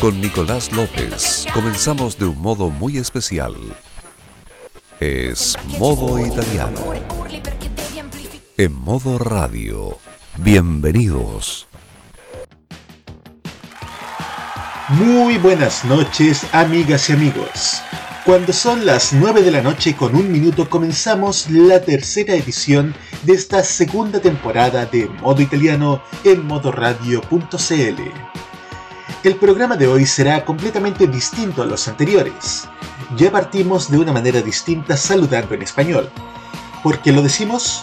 Con Nicolás López comenzamos de un modo muy especial. Es modo italiano. En modo radio. Bienvenidos. Muy buenas noches, amigas y amigos. Cuando son las 9 de la noche con un minuto comenzamos la tercera edición de esta segunda temporada de Modo Italiano en modoradio.cl. El programa de hoy será completamente distinto a los anteriores. Ya partimos de una manera distinta saludando en español. ¿Por qué lo decimos?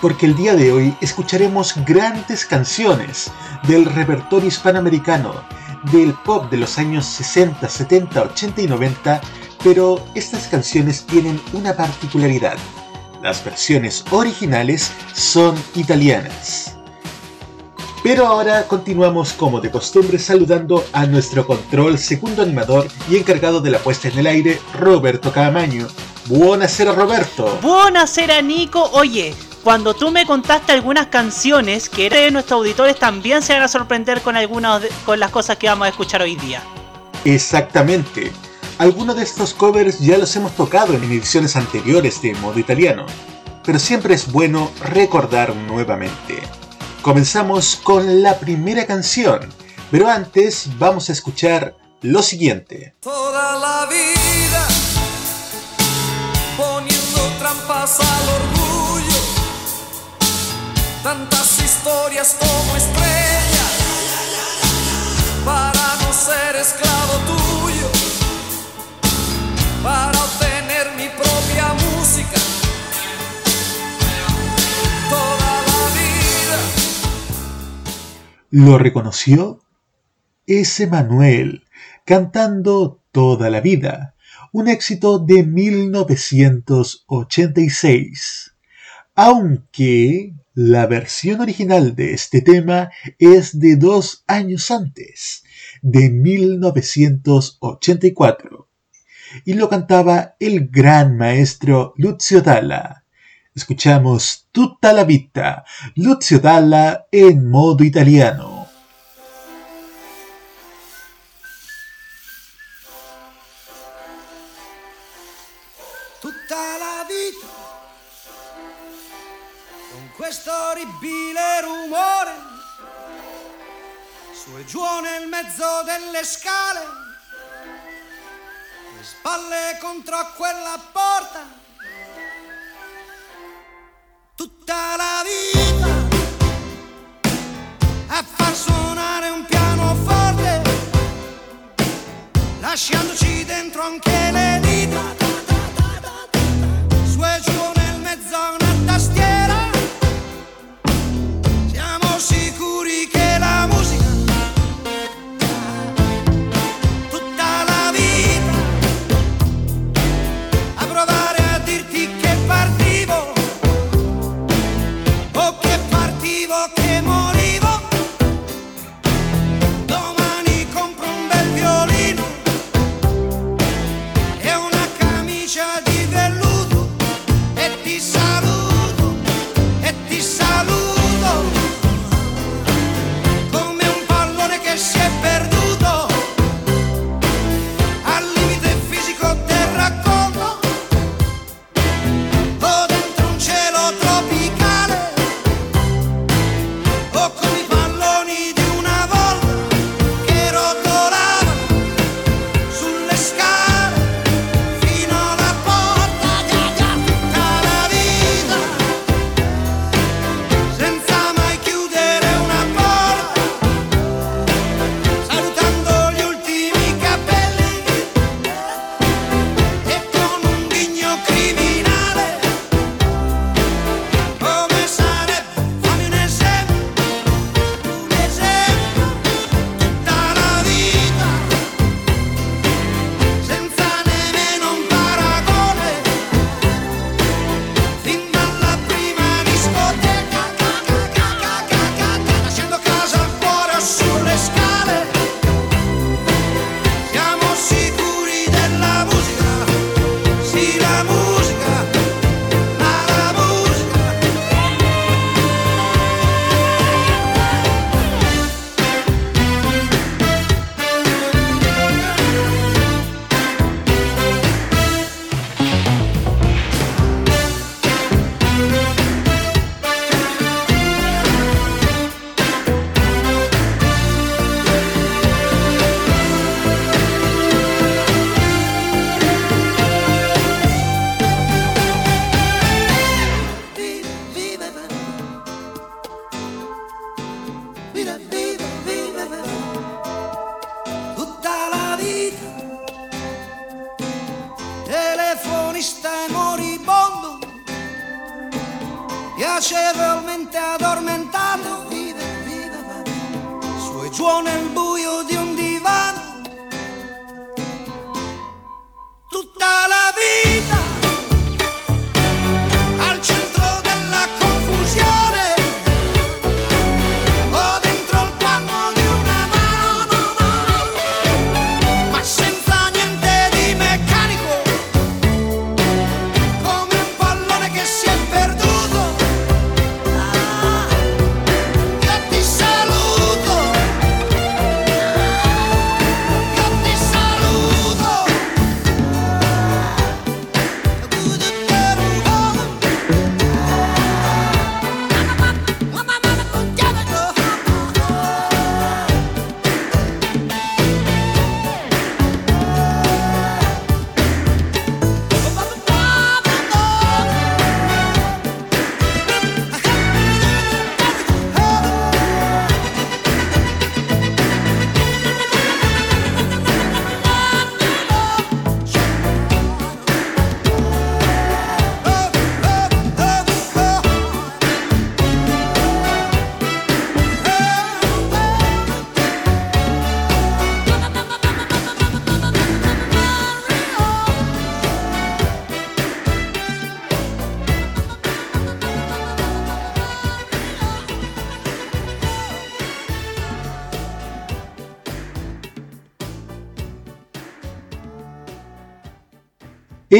Porque el día de hoy escucharemos grandes canciones del repertorio hispanoamericano, del pop de los años 60, 70, 80 y 90, pero estas canciones tienen una particularidad. Las versiones originales son italianas. Pero ahora continuamos como de costumbre saludando a nuestro control segundo animador y encargado de la puesta en el aire, Roberto Camaño. Buonasera Roberto. Buonasera Nico. Oye, cuando tú me contaste algunas canciones que nuestros auditores también se van a sorprender con algunas con las cosas que vamos a escuchar hoy día. Exactamente. Algunos de estos covers ya los hemos tocado en ediciones anteriores de modo italiano, pero siempre es bueno recordar nuevamente. Comenzamos con la primera canción, pero antes vamos a escuchar lo siguiente. Toda la vida poniendo trampas al orgullo, tantas historias como estrellas para no ser esclavo tuyo, para lo reconoció? Es Emanuel, cantando Toda la vida, un éxito de 1986. Aunque la versión original de este tema es de dos años antes, de 1984, y lo cantaba el gran maestro Lucio Dalla Escuchamos Tutta la vita, Lucio Dalla en modo italiano. Tutta la vita con questo orribile rumore su e giù nel mezzo delle scale le spalle contro quella porta tutta la vita a far suonare un pianoforte, lasciandoci dentro anche le dita.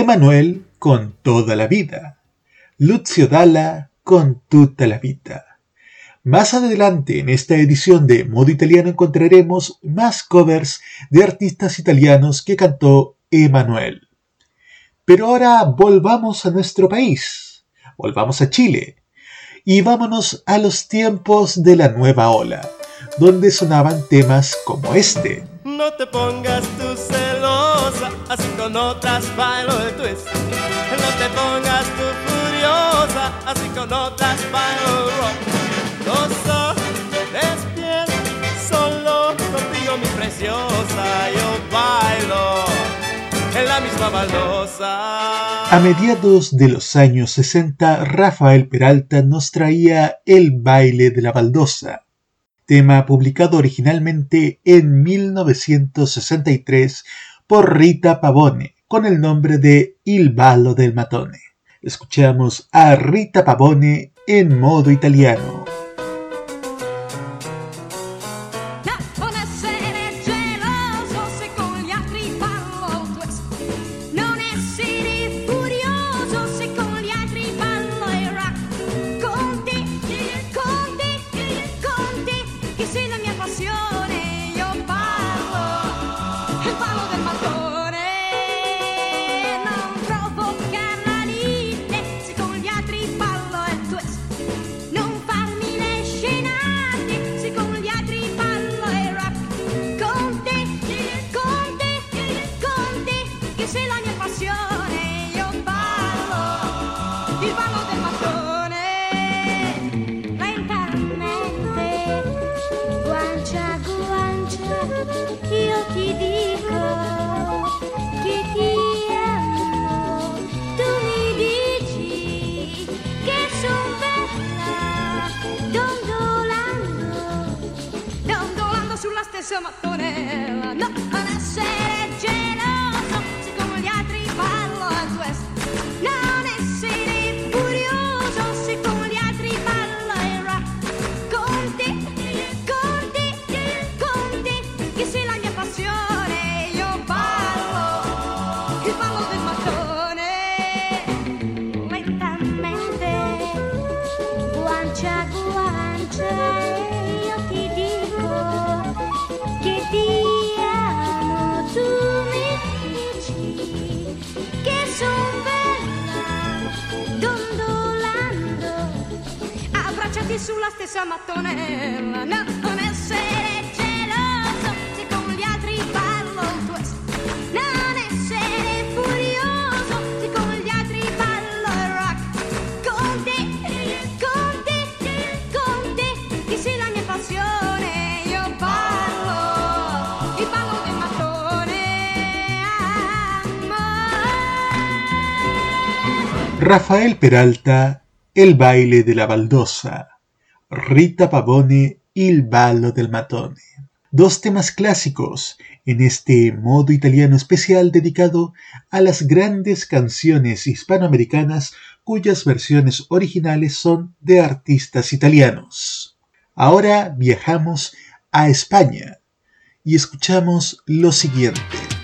Emanuel con toda la vida. Lucio Dalla con tutta la vida. Más adelante en esta edición de Modo Italiano encontraremos más covers de artistas italianos que cantó Emanuel. Pero ahora volvamos a nuestro país, volvamos a Chile y vámonos a los tiempos de la nueva ola, donde sonaban temas como este. No te pongas tú celosa, así con otras bailo el twist. No te pongas tú furiosa, así con otras bailo el rock. Gozo, despierta, solo contigo mi preciosa, yo bailo en la misma baldosa. A mediados de los años 60, Rafael Peralta nos traía el baile de la baldosa tema publicado originalmente en 1963 por Rita Pavone con el nombre de Il ballo del matone. Escuchamos a Rita Pavone en modo italiano. sulla stessa mattonella. No, non essere geloso se con gli altri parlo tu es- Non essere furioso se con gli altri parlo rock. Con te, con te, con te, che sei la mia passione. Io parlo, il parlo del mattone. Amore. Rafael Peralta el baile de la baldosa. Rita Pavone, Il ballo del matone. Dos temas clásicos en este modo italiano especial dedicado a las grandes canciones hispanoamericanas cuyas versiones originales son de artistas italianos. Ahora viajamos a España y escuchamos lo siguiente.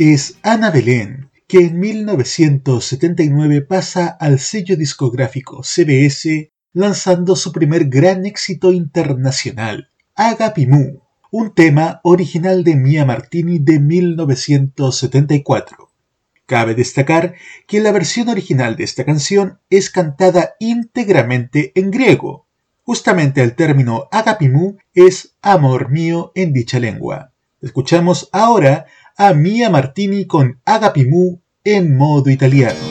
Es Ana Belén, que en 1979 pasa al sello discográfico CBS lanzando su primer gran éxito internacional, Agapimú, un tema original de Mia Martini de 1974. Cabe destacar que la versión original de esta canción es cantada íntegramente en griego. Justamente el término agapimú es amor mío en dicha lengua. Escuchamos ahora a Mia Martini con Agapimú en modo italiano.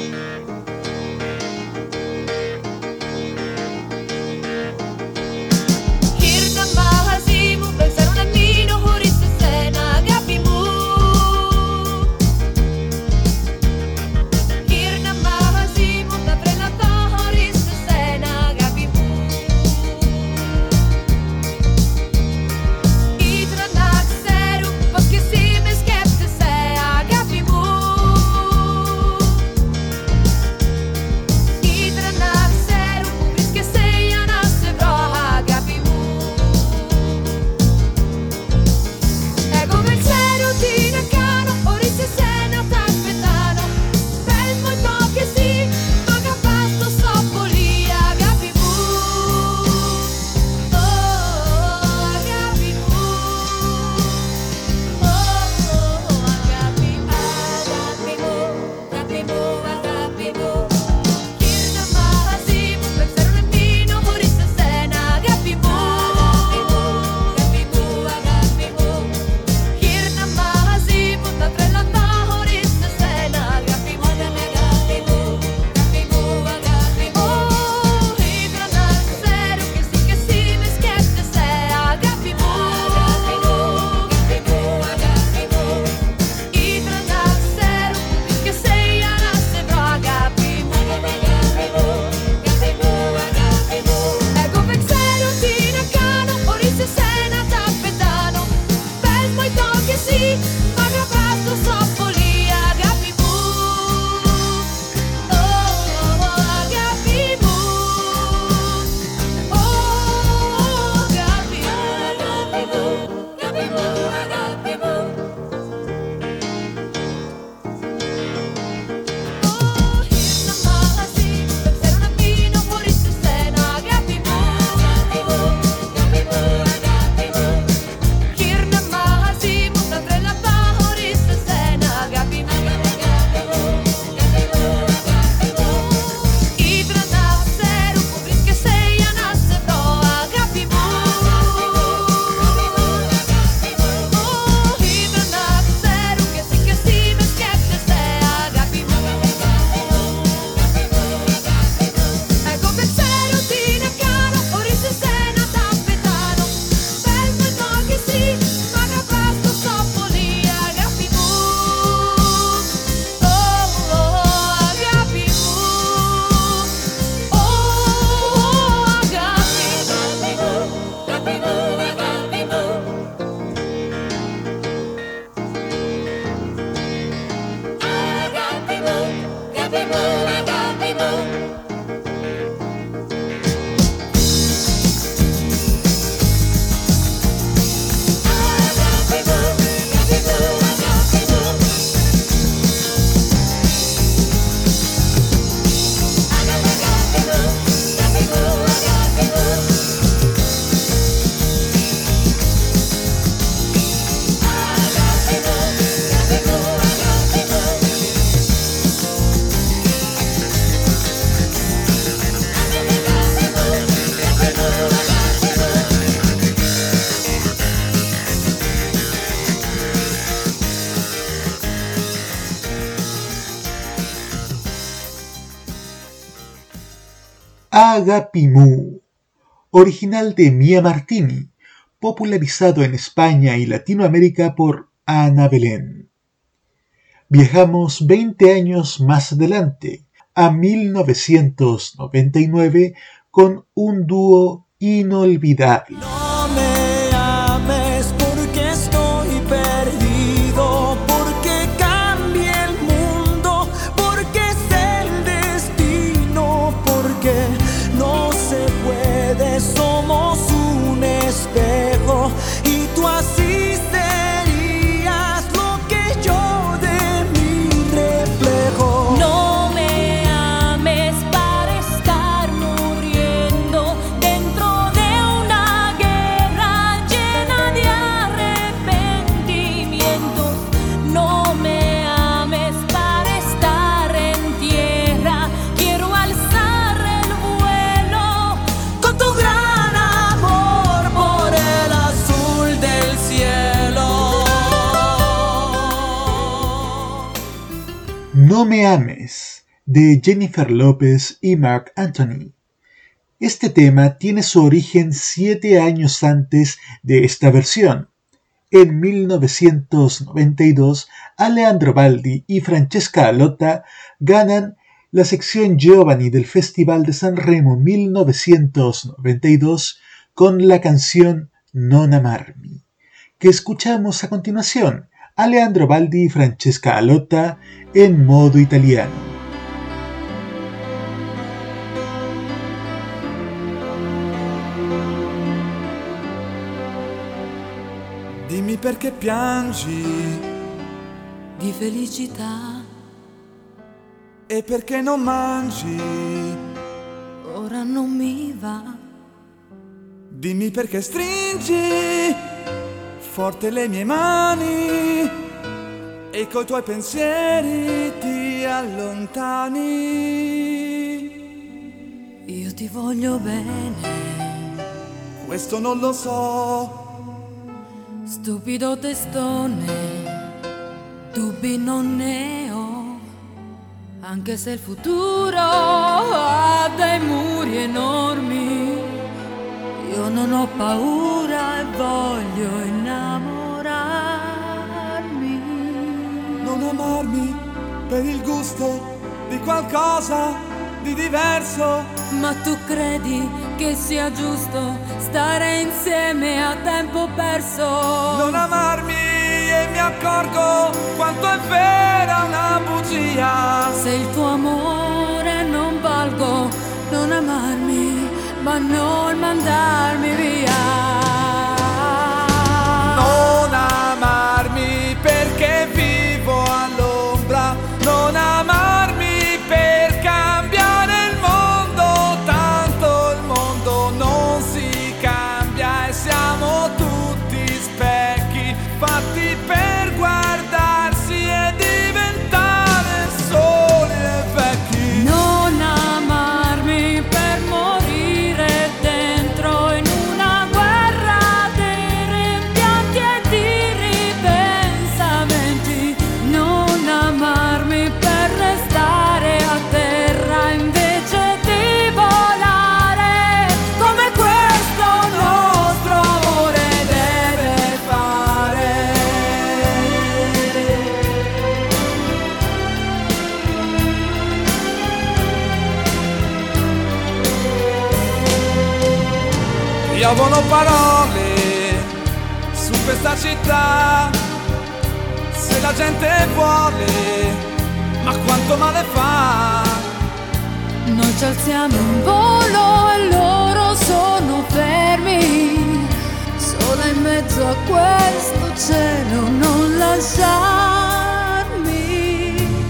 Agapimu, original de Mia Martini, popularizado en España y Latinoamérica por Ana Belén. Viajamos 20 años más adelante, a 1999, con un dúo inolvidable. Me ames de Jennifer López y Mark Anthony. Este tema tiene su origen siete años antes de esta versión. En 1992, Alejandro Baldi y Francesca Alotta ganan la sección Giovanni del Festival de San Remo 1992 con la canción Non amarmi, que escuchamos a continuación. Alejandro Baldi y Francesca Alotta en modo italiano. Dimmi perché piangi di felicità e perché non mangi. Ora non mi va. Dimmi perché stringi forte le mie mani e coi tuoi pensieri ti allontani. Io ti voglio bene, questo non lo so. Stupido testone, dubbi non ne ho, anche se il futuro ha dei muri enormi. Io non ho paura e voglio innamorarmi non amarmi per il gusto di qualcosa di diverso. Ma tu credi che sia giusto stare insieme a tempo perso? Non amarmi e mi accorgo quanto è vera una bugia. Se il tuo amore non valgo, non amarmi, ma non mandarmi via. piovono parole su questa città. Se la gente vuole, ma quanto male fa. Noi ci alziamo in volo e loro sono fermi. Sola in mezzo a questo cielo, non lasciarmi.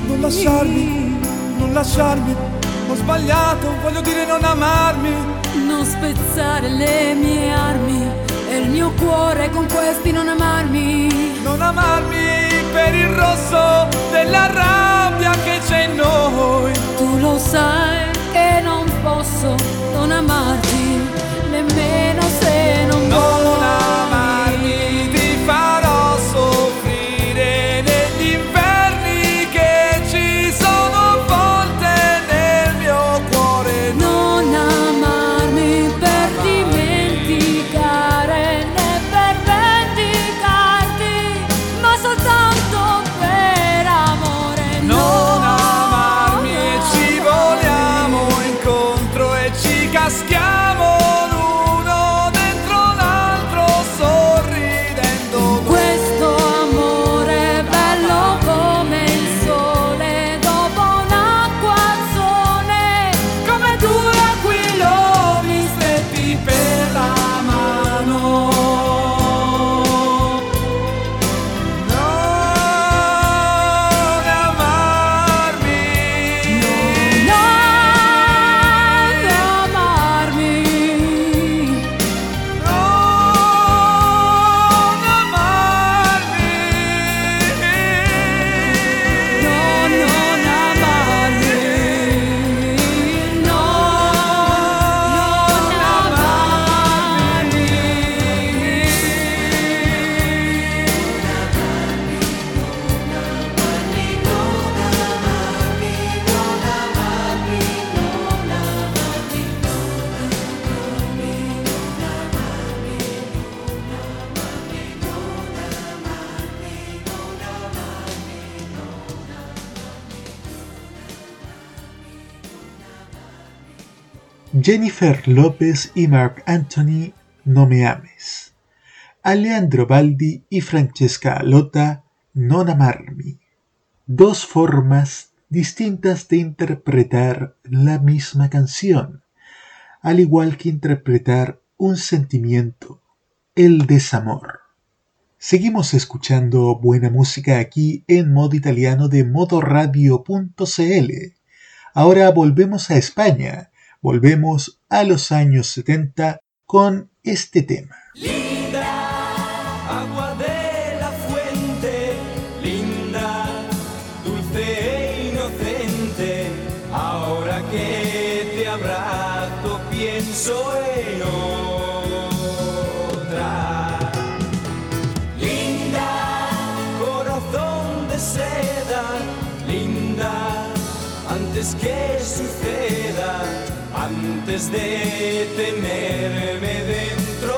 Non lasciarmi, non lasciarmi. Ho sbagliato, voglio dire non amarmi non spezzare le mie armi e il mio cuore con questi non amarmi. Non amarmi per il rosso della rabbia che c'è in noi. Tu lo sai che non posso non amarti, nemmeno se non, vuoi. Jennifer López y Mark Anthony, No me ames. Alejandro Baldi y Francesca Alota, Non amarmi. Dos formas distintas de interpretar la misma canción, al igual que interpretar un sentimiento, el desamor. Seguimos escuchando buena música aquí en modo italiano de modoradio.cl. Ahora volvemos a España, volvemos a los años 70 con este tema. De dentro,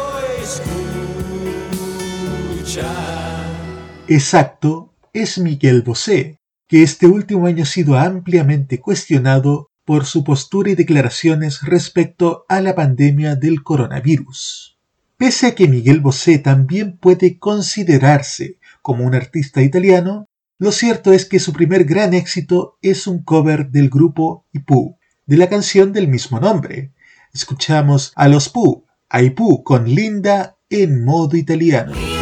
escucha. Exacto, es Miguel Bosé, que este último año ha sido ampliamente cuestionado por su postura y declaraciones respecto a la pandemia del coronavirus. Pese a que Miguel Bosé también puede considerarse como un artista italiano, lo cierto es que su primer gran éxito es un cover del grupo Ipu, de la canción del mismo nombre. Escuchamos a los Pooh, a Ipu con Linda en modo italiano.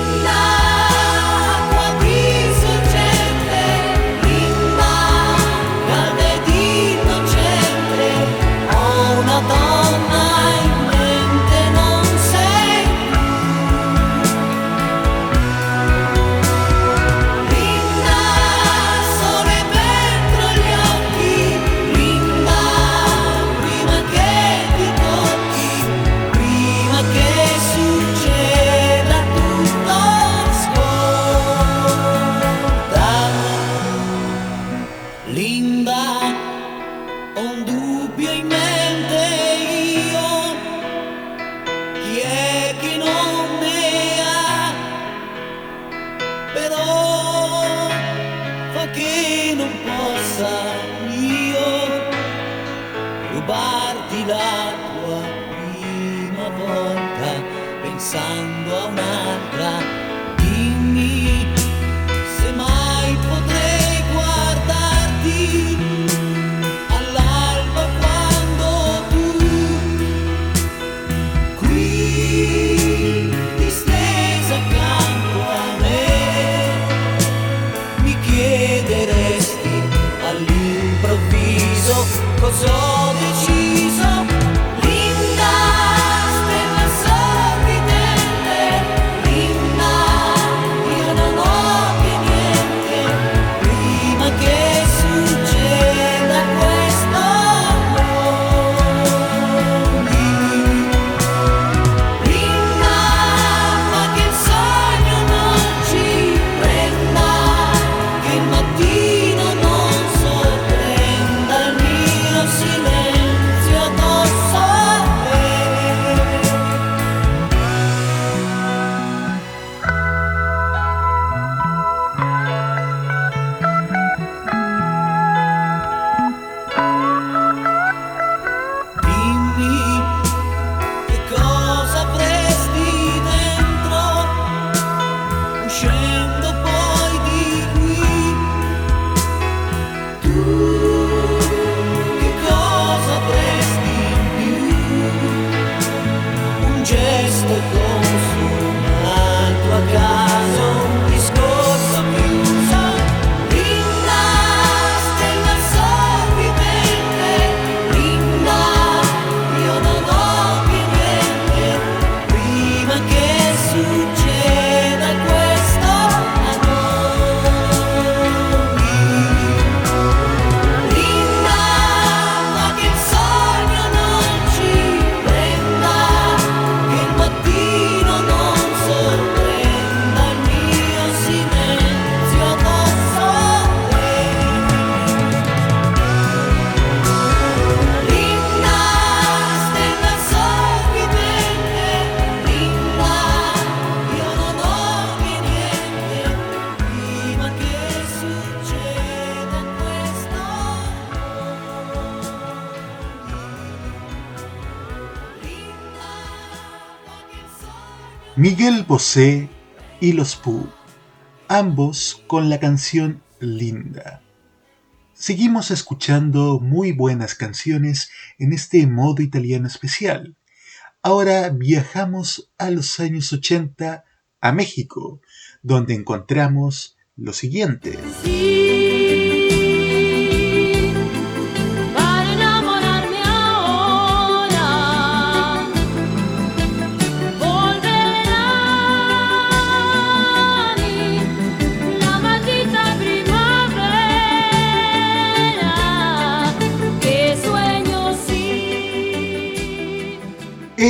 Miguel Bosé y Los Pooh, ambos con la canción Linda. Seguimos escuchando muy buenas canciones en este modo italiano especial. Ahora viajamos a los años 80 a México, donde encontramos lo siguiente.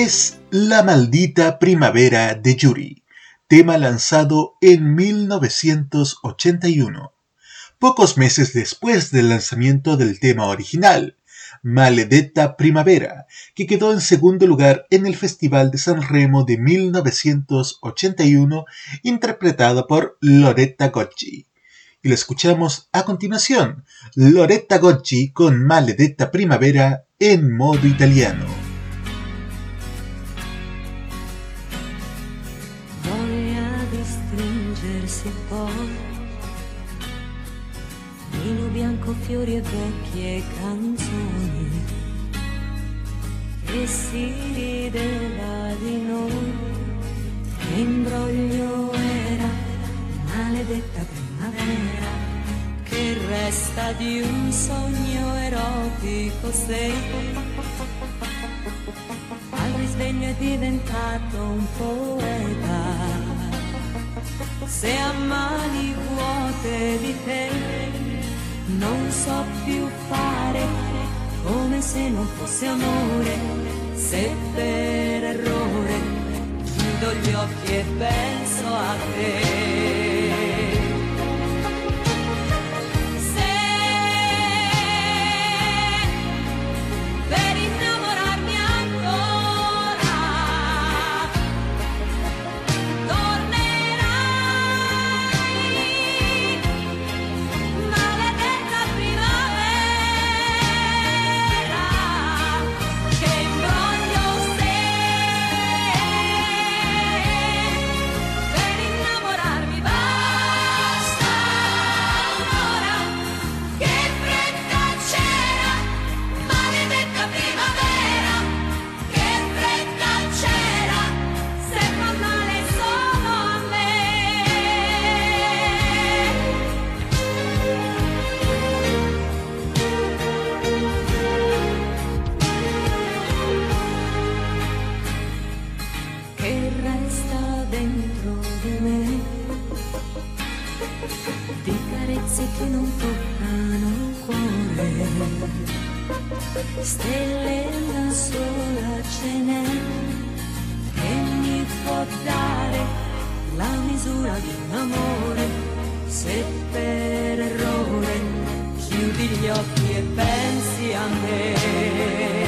Es La maldita primavera de Yuri, tema lanzado en 1981, pocos meses después del lanzamiento del tema original, Maledetta Primavera, que quedó en segundo lugar en el Festival de San Remo de 1981, interpretada por Loretta Gocci. Y lo escuchamos a continuación, Loretta Gocci con Maledetta Primavera en modo italiano. Che resta di un sogno erotico sei. Al risveglio è diventato un poeta. Se a mani vuote di te non so più fare come se non fosse amore, se per errore chiudo gli occhi e penso a te. che non toccano il cuore, stelle una sola ce n'è che mi può dare la misura di un amore, se per errore chiudi gli occhi e pensi a me.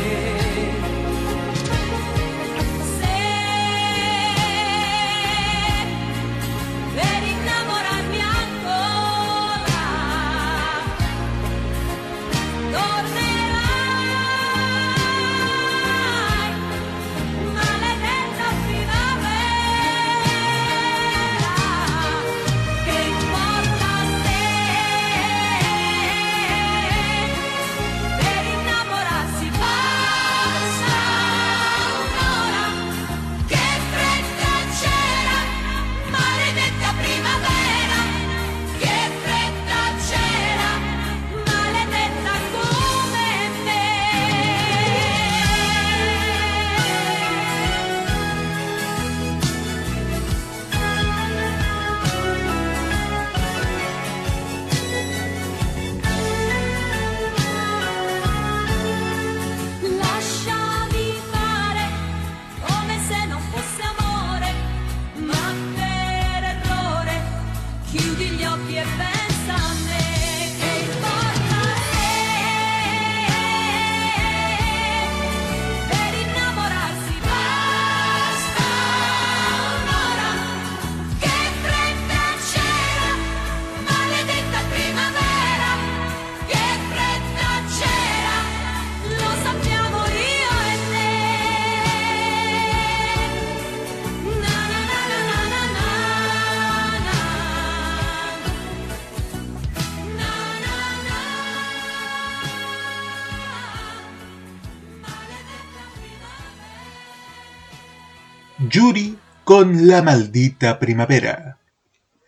Con La maldita primavera.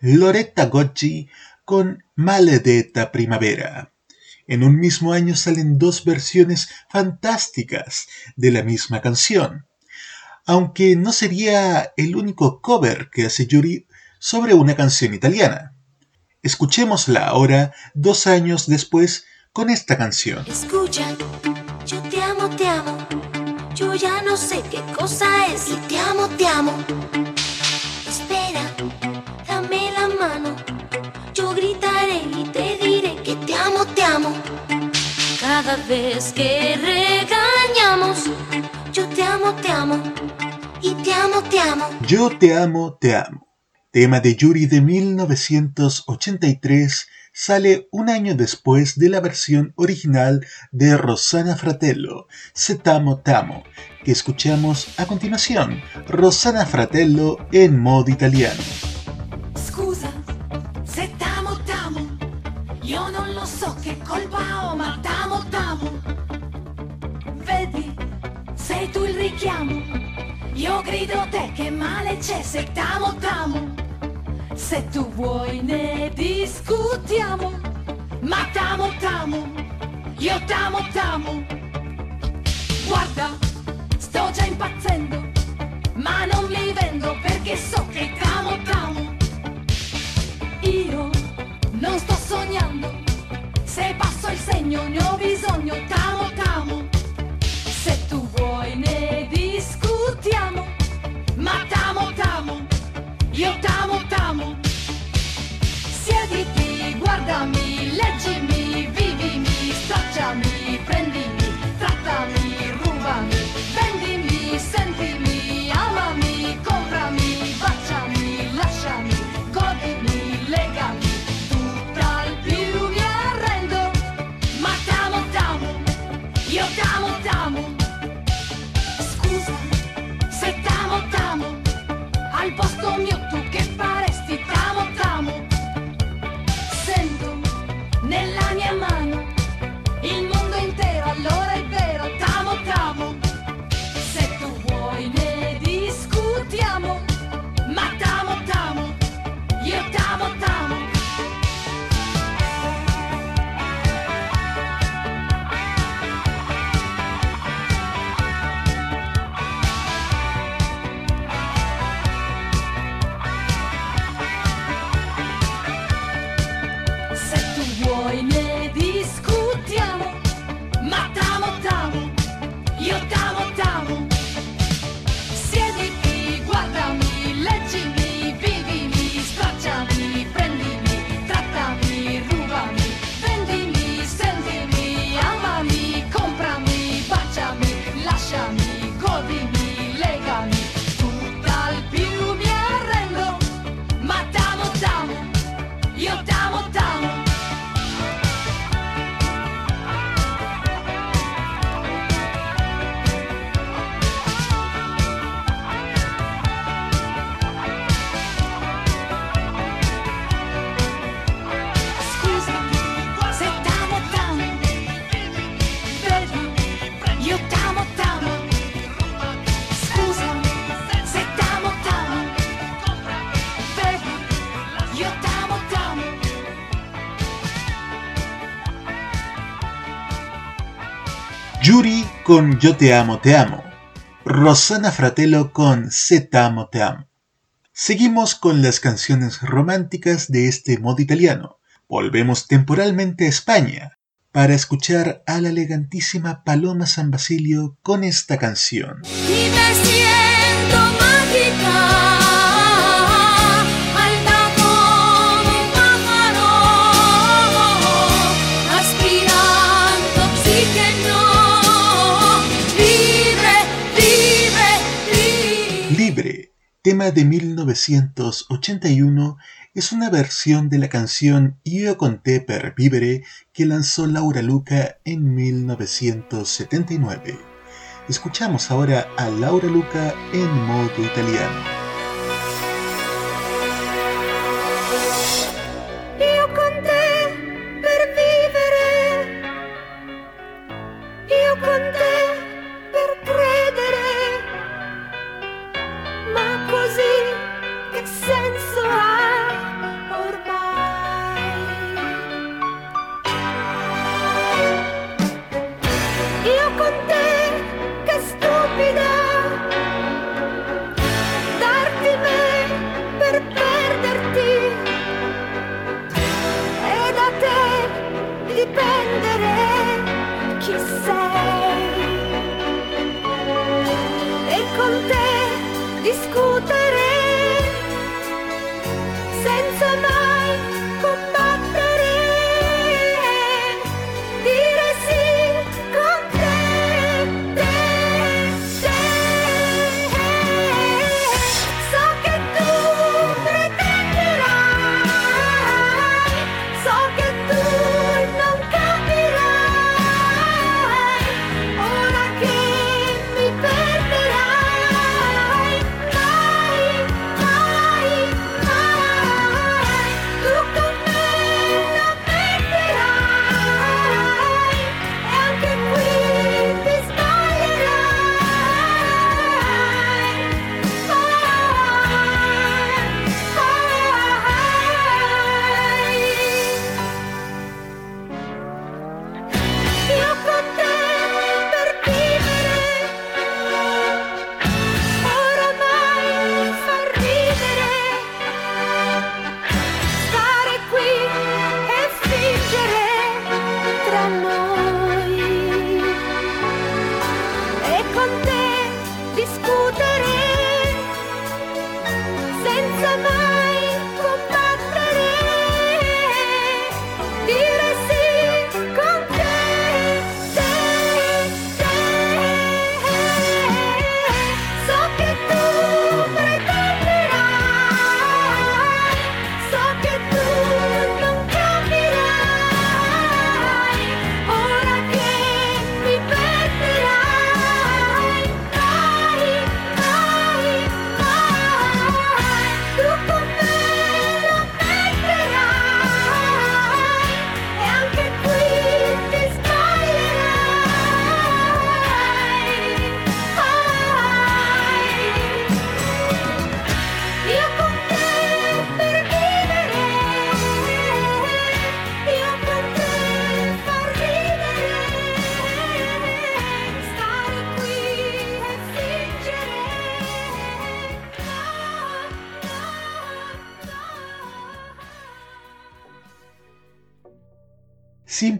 Loretta Goggi con Maledetta primavera. En un mismo año salen dos versiones fantásticas de la misma canción, aunque no sería el único cover que hace Yuri sobre una canción italiana. Escuchémosla ahora, dos años después, con esta canción. Escucha, no sé qué cosa es y te amo, te amo. Espera, dame la mano. Yo gritaré y te diré que te amo, te amo. Cada vez que regañamos, yo te amo, te amo. Y te amo, te amo. Yo te amo, te amo. Tema de Yuri de 1983 sale un año después de la versión original de Rosanna Fratello, Se Tamo Tamo, que escuchamos a continuación, Rosanna Fratello en modo italiano. Scusa, se tamo tamo, io non lo so che colpa ho, ma tamo tamo. Vedi, sei tu il richiamo, io grido te che male c'è, se tamo tamo. Se tu vuoi ne discutiamo, ma tamo tamo, io tamo tamo. Guarda, sto già impazzendo, ma non mi vendo perché so che tamo tamo. Io non sto sognando, se passo il segno ne ho bisogno, tamo tamo. Se tu vuoi ne discutiamo, ma tamo tamo, io tamo tamo. Siediti, guardami, leggimi, vivimi, stracciami, prendimi, con Yo te amo, te amo. Rosana Fratello con Se t'amo, te amo. Seguimos con las canciones románticas de este modo italiano. Volvemos temporalmente a España para escuchar a la elegantísima Paloma San Basilio con esta canción. Tema de 1981, es una versión de la canción Io con te per vivere que lanzó Laura Luca en 1979. Escuchamos ahora a Laura Luca en modo italiano. Con te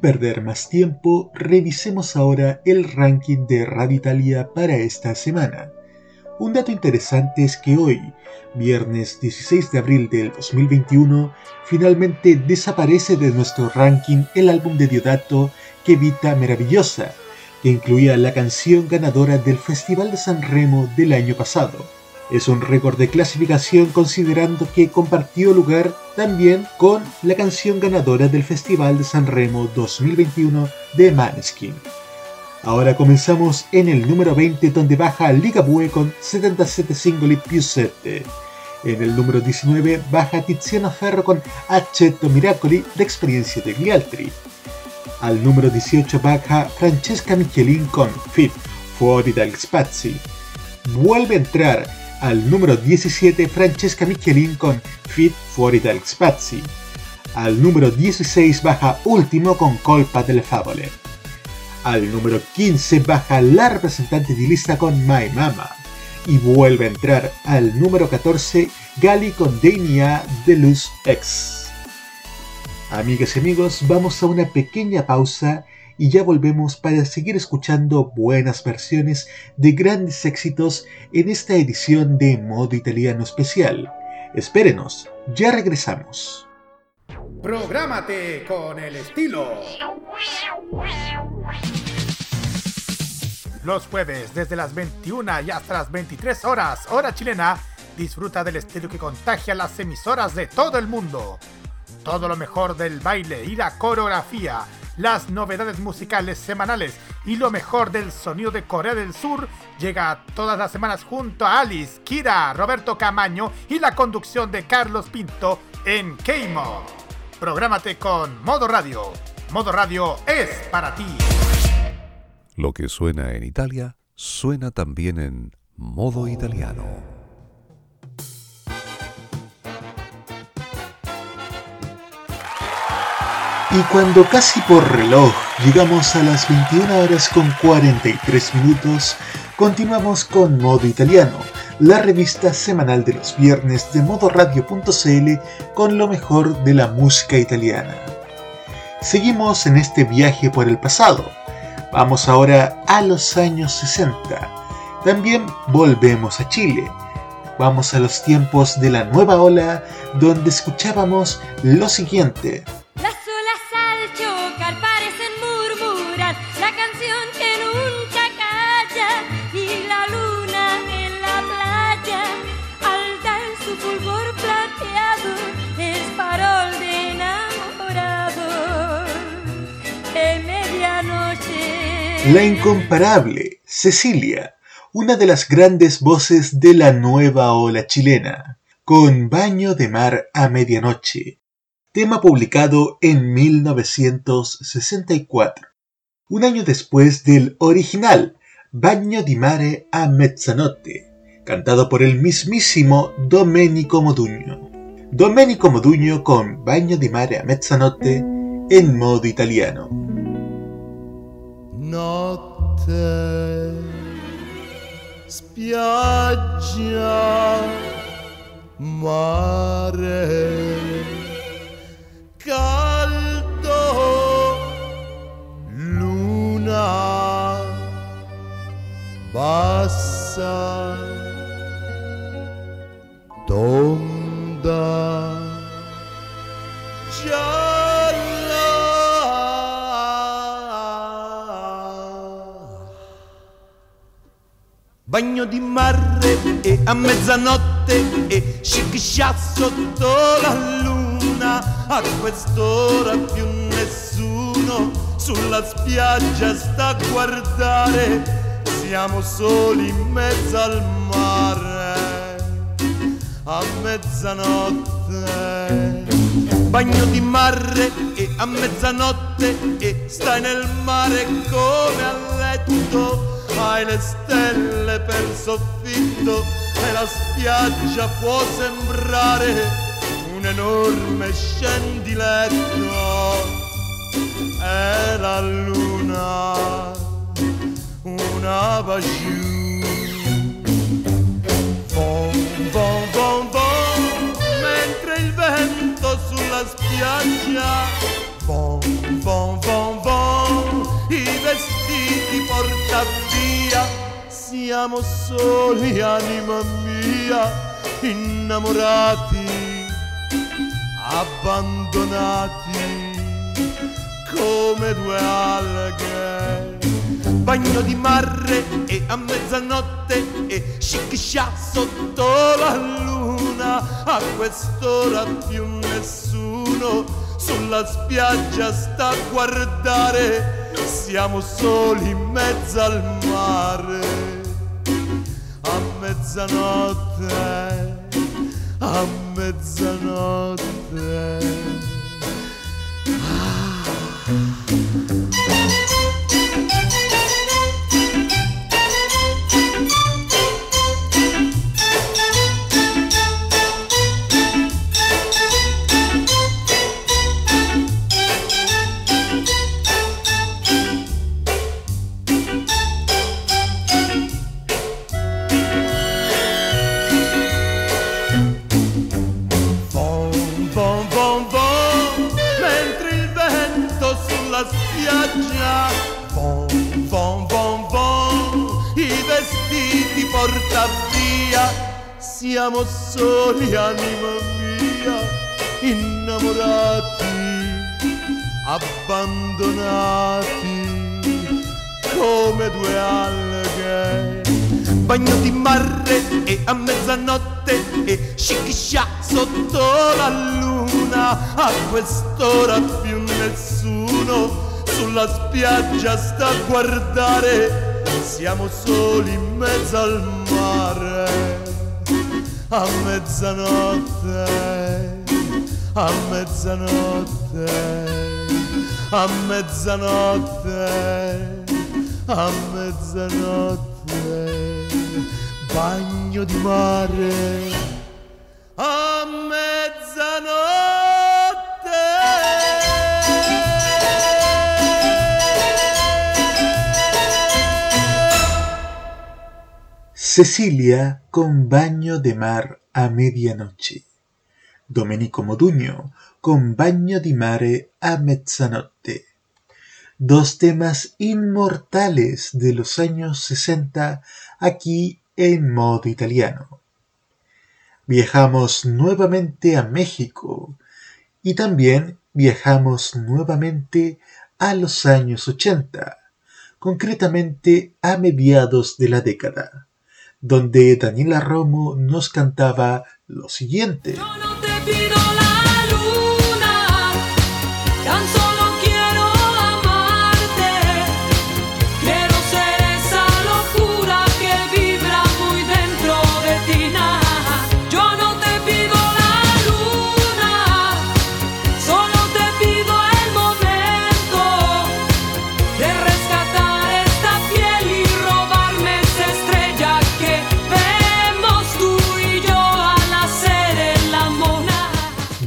perder más tiempo, revisemos ahora el ranking de Radio Italia para esta semana. Un dato interesante es que hoy, viernes 16 de abril del 2021, finalmente desaparece de nuestro ranking el álbum de Diodato Que Vita Maravillosa, que incluía la canción ganadora del Festival de San Remo del año pasado. Es un récord de clasificación considerando que compartió lugar también con la canción ganadora del Festival de San Remo 2021 de Maneskin. Ahora comenzamos en el número 20 donde baja Ligabue con 77 singoli più 7. En el número 19 baja Tiziano Ferro con Accetto Miracoli de Experiencia de Glialtri. Al número 18 baja Francesca Michelin con Fit, Fuori dal Spazi. Vuelve a entrar al número 17 Francesca Michelin con Fit Fuori dal Spazi. Al número 16 baja Último con Colpa delle Favole. Al número 15 baja la representante de lista con My Mama. Y vuelve a entrar al número 14 Gali con Denia Deluxe X. Amigas y amigos, vamos a una pequeña pausa y ya volvemos para seguir escuchando buenas versiones de grandes éxitos en esta edición de Modo Italiano Especial. Espérenos, ya regresamos. Prográmate con el estilo. Los jueves desde las 21 y hasta las 23 horas, hora chilena, disfruta del estilo que contagia las emisoras de todo el mundo. Todo lo mejor del baile y la coreografía las novedades musicales semanales y lo mejor del sonido de Corea del Sur llega todas las semanas junto a Alice, Kira, Roberto Camaño y la conducción de Carlos Pinto en K-Mod. Prográmate con Modo Radio. Modo Radio es para ti. Lo que suena en Italia suena también en modo italiano. Y cuando casi por reloj llegamos a las 21 horas con 43 minutos, continuamos con Modo Italiano, la revista semanal de los viernes de modoradio.cl con lo mejor de la música italiana. Seguimos en este viaje por el pasado. Vamos ahora a los años 60. También volvemos a Chile. Vamos a los tiempos de la nueva ola donde escuchábamos lo siguiente. La incomparable Cecilia, una de las grandes voces de la nueva ola chilena, con Baño de Mar a Medianoche, tema publicado en 1964, un año después del original Baño di Mare a Mezzanotte, cantado por el mismísimo Domenico Modugno. Domenico Modugno con Baño di Mare a Mezzanotte en modo italiano. Notte, spiaggia, mare, caldo, luna, bassa, tonda, Bagno di mare e a mezzanotte e sciccia sotto la luna. A quest'ora più nessuno sulla spiaggia sta a guardare. Siamo soli in mezzo al mare. A mezzanotte. Bagno di mare e a mezzanotte e stai nel mare come a letto hai le stelle per soffitto e la spiaggia può sembrare un enorme scendiletto. E la luna una bagiù Bom, bom, bom, bom, mentre il vento sulla spiaggia. Bom, bom, bom porta via, siamo soli, anima mia, innamorati, abbandonati come due alghe. Bagno di mare e a mezzanotte e scicchia sotto la luna, a quest'ora più nessuno sulla spiaggia sta a guardare, siamo soli in mezzo al mare. A mezzanotte, a mezzanotte. Porta via. Siamo soli, anima mia, innamorati, abbandonati come due alghe. Bagno di mare e a mezzanotte e scicchia sotto la luna. A quest'ora più nessuno sulla spiaggia sta a guardare. Siamo soli in mezzo al mare. A mezzanotte, a mezzanotte, a mezzanotte, a mezzanotte bagno di mare a Cecilia con baño de mar a medianoche. Domenico Modugno con baño di mare a mezzanotte. Dos temas inmortales de los años 60 aquí en modo italiano. Viajamos nuevamente a México y también viajamos nuevamente a los años 80, concretamente a mediados de la década, donde Daniela Romo nos cantaba lo siguiente.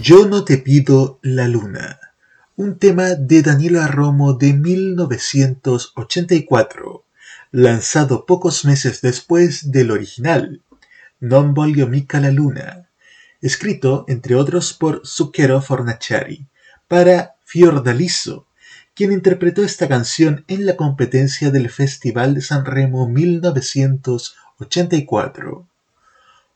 Yo no te pido la luna, un tema de Daniela Romo de 1984, lanzado pocos meses después del original, Non voglio mica la luna, escrito entre otros por Zucchero Fornaciari para Fiordaliso, quien interpretó esta canción en la competencia del Festival de San Remo 1984.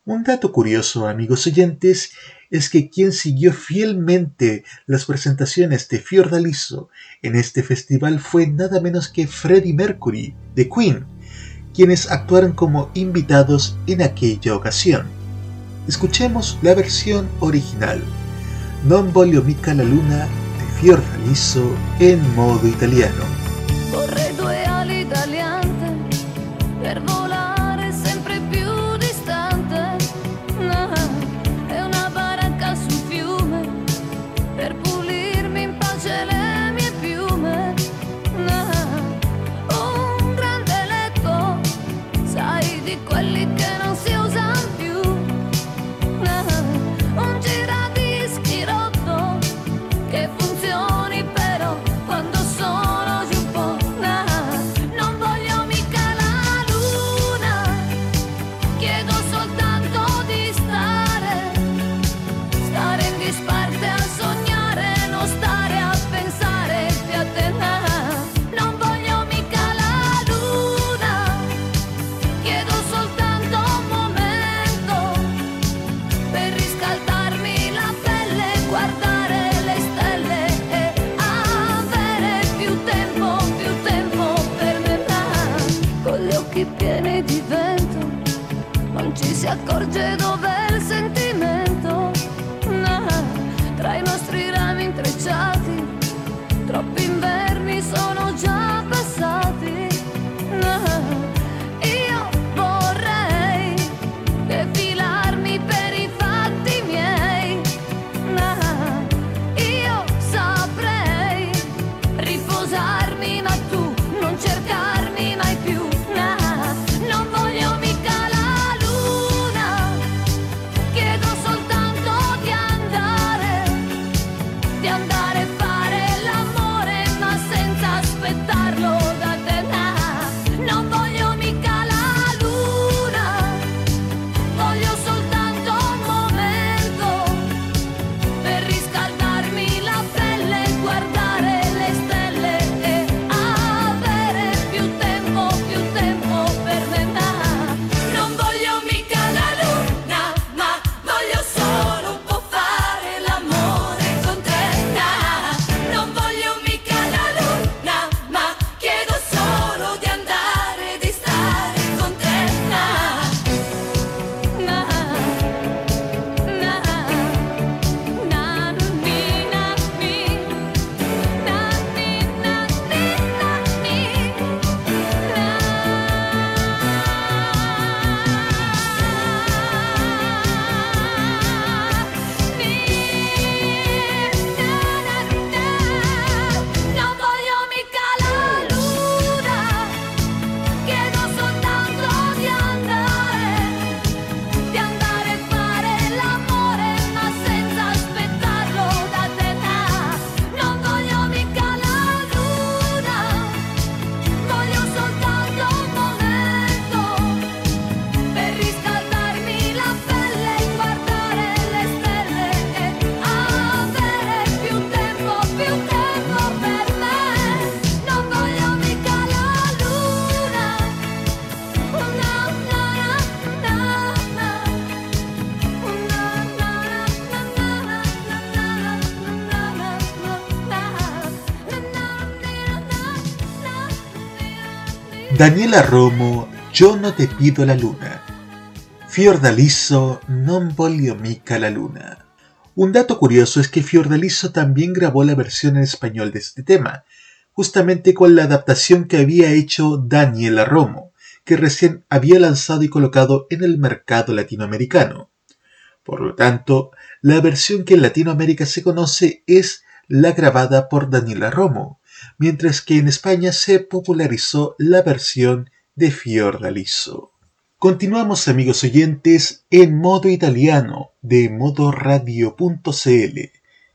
Un dato curioso, amigos oyentes, es que quien siguió fielmente las presentaciones de Fiordaliso en este festival fue nada menos que Freddie Mercury, de Queen, quienes actuaron como invitados en aquella ocasión. Escuchemos la versión original, Non voglio mica la luna de Fiordaliso en modo italiano. Daniela Romo, Yo no te pido la luna. Fiordaliso non voglio mica la luna. Un dato curioso es que Fiordaliso también grabó la versión en español de este tema, justamente con la adaptación que había hecho Daniela Romo, que recién había lanzado y colocado en el mercado latinoamericano. Por lo tanto, la versión que en Latinoamérica se conoce es la grabada por Daniela Romo, mientras que en España se popularizó la versión de Fiordaliso. Continuamos amigos oyentes en modo italiano de modoradio.cl.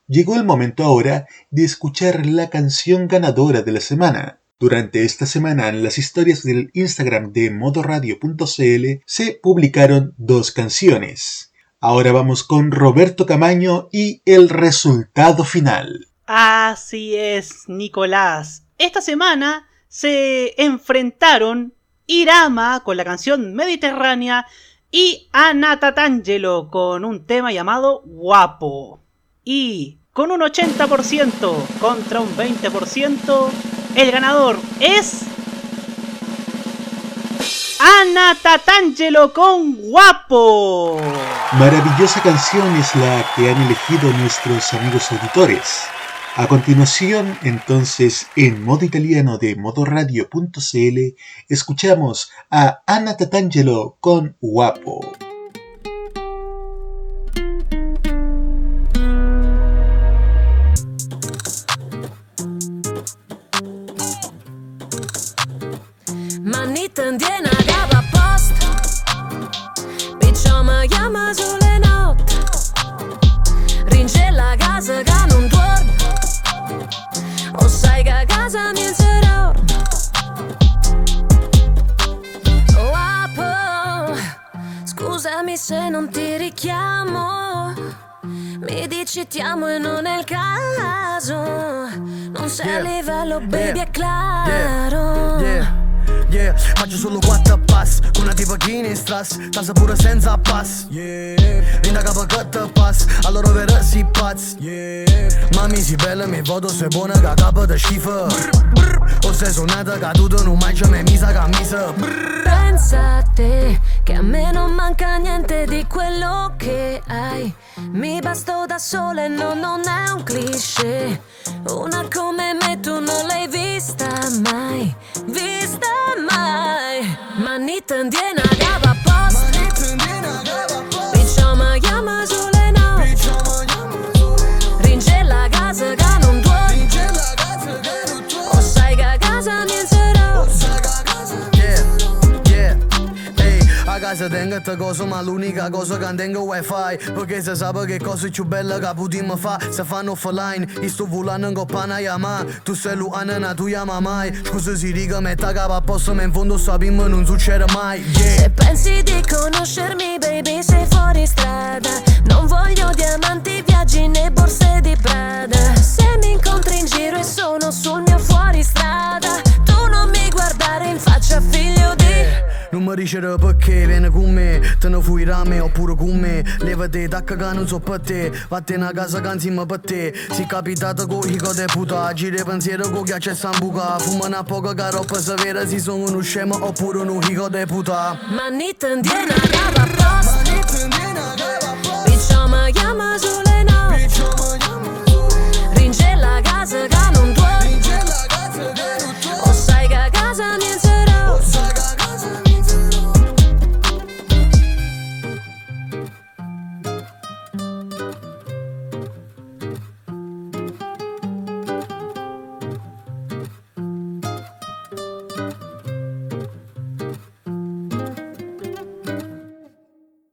Llegó el momento ahora de escuchar la canción ganadora de la semana. Durante esta semana en las historias del Instagram de modoradio.cl se publicaron dos canciones. Ahora vamos con Roberto Camaño y el resultado final. Así es, Nicolás. Esta semana se enfrentaron Irama con la canción Mediterránea y Ana Tatangelo con un tema llamado Guapo. Y con un 80% contra un 20%, el ganador es Ana Tatangelo con Guapo. Maravillosa canción es la que han elegido nuestros amigos auditores. A continuación, entonces, en modo italiano de modoradio.cl, escuchamos a Anna Tatangelo con Guapo. Dímelo, baby, yeah. claro. Yeah. Yeah, faccio solo quattro pass Con una tipa guinness strass Tasa pure senza pass. Yeah. Vinda capo cut pass Allora vera si pazzi. Yeah. Mami si bella mi voto se bună ca capă de șifă O sezonată ca tută numai ce mi-ai misa camisa Pensa te, che a me non manca niente di quello che hai. Mi basto da sola e no, non è un cliché. Una come me tu non l'hai vista mai, vista mai. Manita indiena gava ehi, a casa tengo sta cosa ma l'unica cosa che tengo è wifi Perché se sa che cosa più bella che potremmo fa Se fanno offline, sto volando con pana chiama Tu sei Luana, tu chiama mai Scusa si dica metà capo a posto ma in fondo sappiamo non succede mai Yeah Se pensi di conoscermi, baby, sei fuori strada. Non voglio diamanti, viaggi né borse di Prada. Se mi incontri in giro e sono sul mio fuoristrada, tu non mi guardare in faccia, figlio di. Non mi dicere perché vieni con me Te ne fui rame oppure con me Levati tacca che non so per te Vattene a casa che insieme per te Si capitato con i code puta Giri pensiero con ghiaccio e sambuca Fuma una poca che roba severa Si sono uno scemo oppure uno higo de puta Manita indiena, cava post. Pijama chiama sulle no. Ringe la casa che non duole.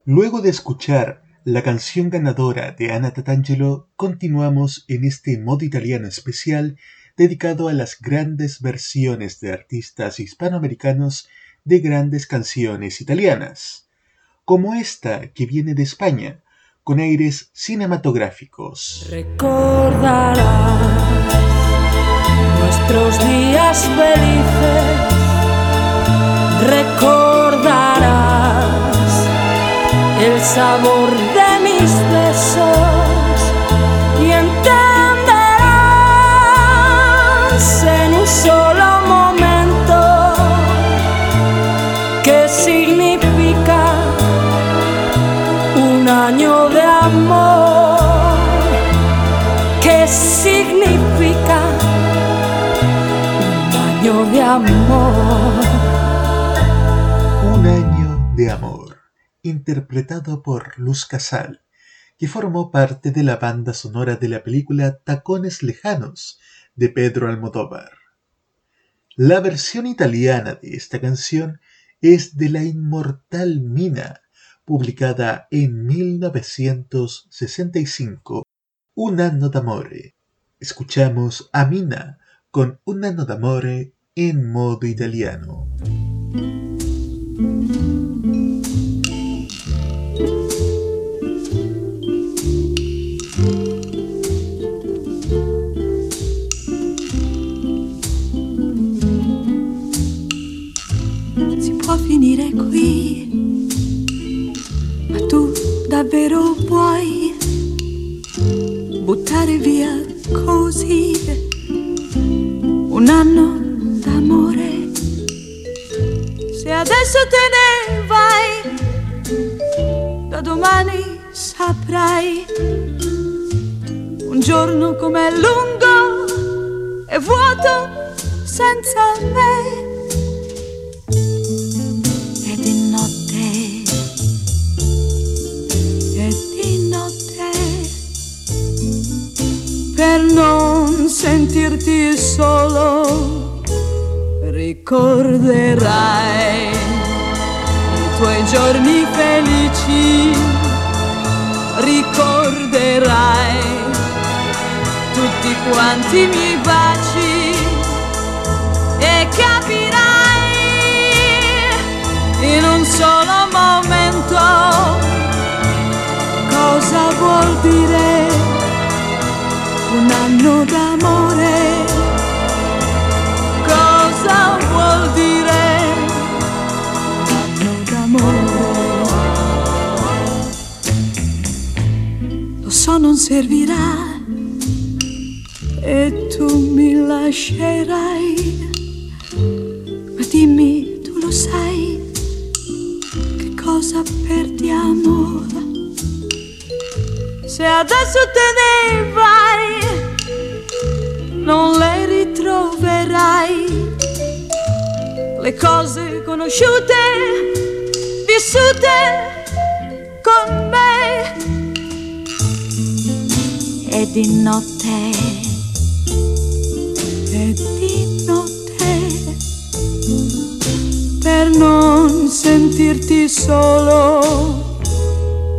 Luego de escuchar la canción ganadora de Anna Tatangelo, continuamos en este modo italiano especial dedicado a las grandes versiones de artistas hispanoamericanos de grandes canciones italianas, como esta que viene de España, con aires cinematográficos. Recordarás nuestros días felices. El sabor de mis besos y entenderás en un solo momento qué significa un año de amor. ¿Qué significa un año de amor? Interpretado por Luz Casal, que formó parte de la banda sonora de la película Tacones Lejanos de Pedro Almodóvar. La versión italiana de esta canción es de la inmortal Mina, publicada en 1965, Un anno d'amore. Escuchamos a Mina con Un anno d'amore en modo italiano. Davvero vuoi buttare via così un anno d'amore? Se adesso te ne vai, da domani saprai un giorno com'è lungo e vuoto senza me. Per non sentirti solo, ricorderai i tuoi giorni felici, ricorderai tutti quanti i miei baci e capirai in un solo momento cosa vuol dire un anno d'amore. Cosa vuol dire un anno d'amore? Lo so non servirà e tu mi lascerai, ma dimmi tu lo sai cosa perdiamo. Se adesso te ne vai, non le ritroverai. Le cose conosciute, vissute con me. E di notte, e di notte, per non sentirti solo,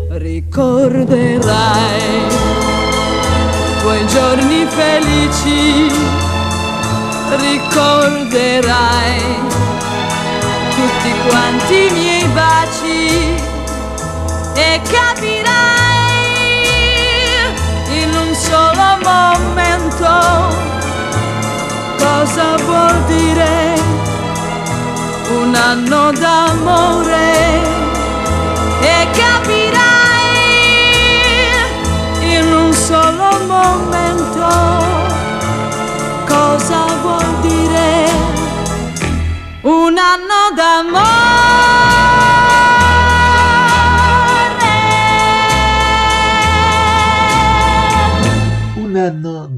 ricorderai quei giorni felici, ricorderai tutti quanti i miei baci e capirai in un solo momento cosa vuol dire un anno d'amore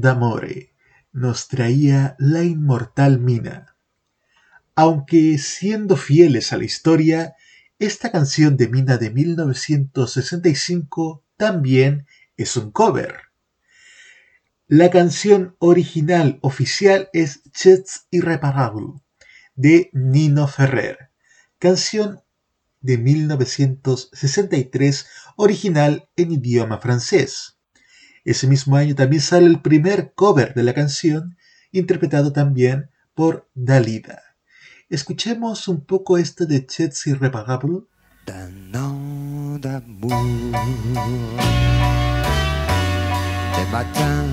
d'amore nos traía la inmortal Mina. Aunque siendo fieles a la historia, esta canción de Mina de 1965 también es un cover. La canción original oficial es Chets Irreparable de Nino Ferrer, canción de 1963 original en idioma francés. Ese mismo año también sale el primer cover de la canción, interpretado también por Dalida. Escuchemos un poco este de Chets Irreparable. d'un d'amour. Des matins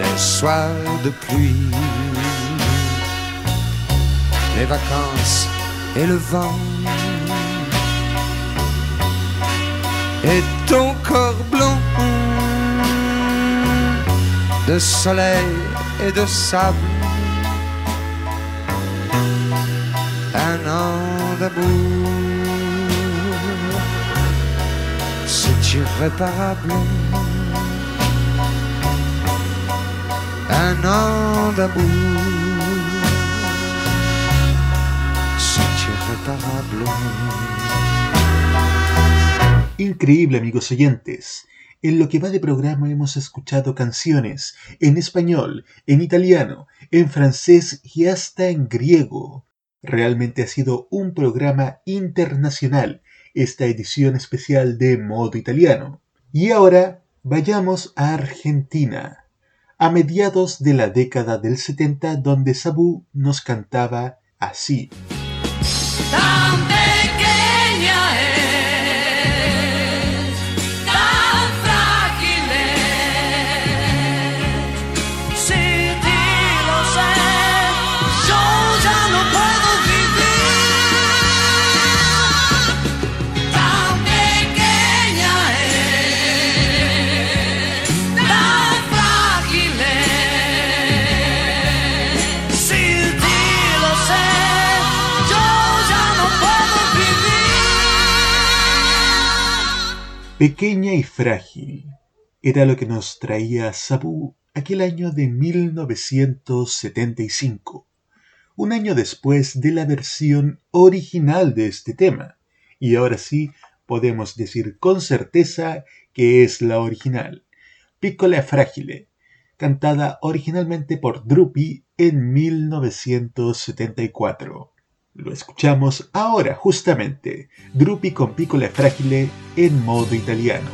les soirs de pluie, les vacances et le vent, et ton corps blanc de soleil et de sable. un an d'amour. C'est irréparable. Un an d'amour. C'est irréparable. Increíble amigos oyentes. En lo que va de programa hemos escuchado canciones en español, en italiano, en francés y hasta en griego. Realmente ha sido un programa internacional esta edición especial de modo italiano. Y ahora vayamos a Argentina, a mediados de la década del 70 donde Sabu nos cantaba así. Pequeña y frágil era lo que nos traía Sabu aquel año de 1975, un año después de la versión original de este tema. Y ahora sí podemos decir con certeza que es la original, Piccola Fragile, cantada originalmente por Drupi en 1974. Lo escuchamos ahora justamente, Drupi con Piccola Fragile en modo italiano.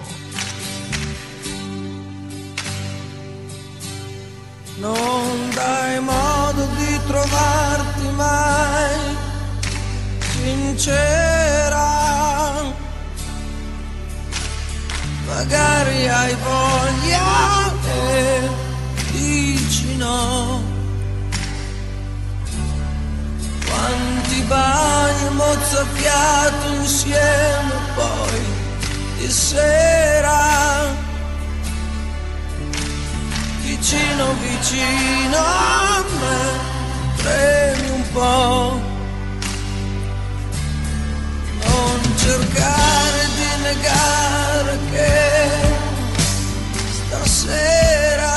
Non dai modo di trovarti mai sincera. abbiamo azzeccato insieme poi di sera vicino vicino a me premi un po' non cercare di negare che stasera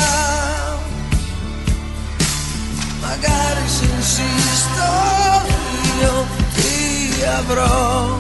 magari добро.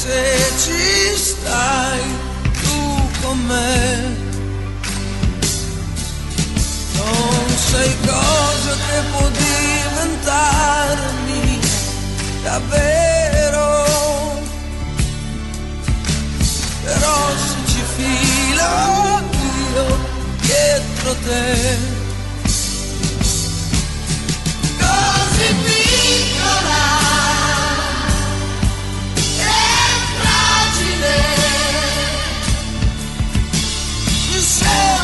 Se ci stai tu con me. Non sei cosa che può diventarmi davvero. Però se ci filo io dietro te Così piccola Mi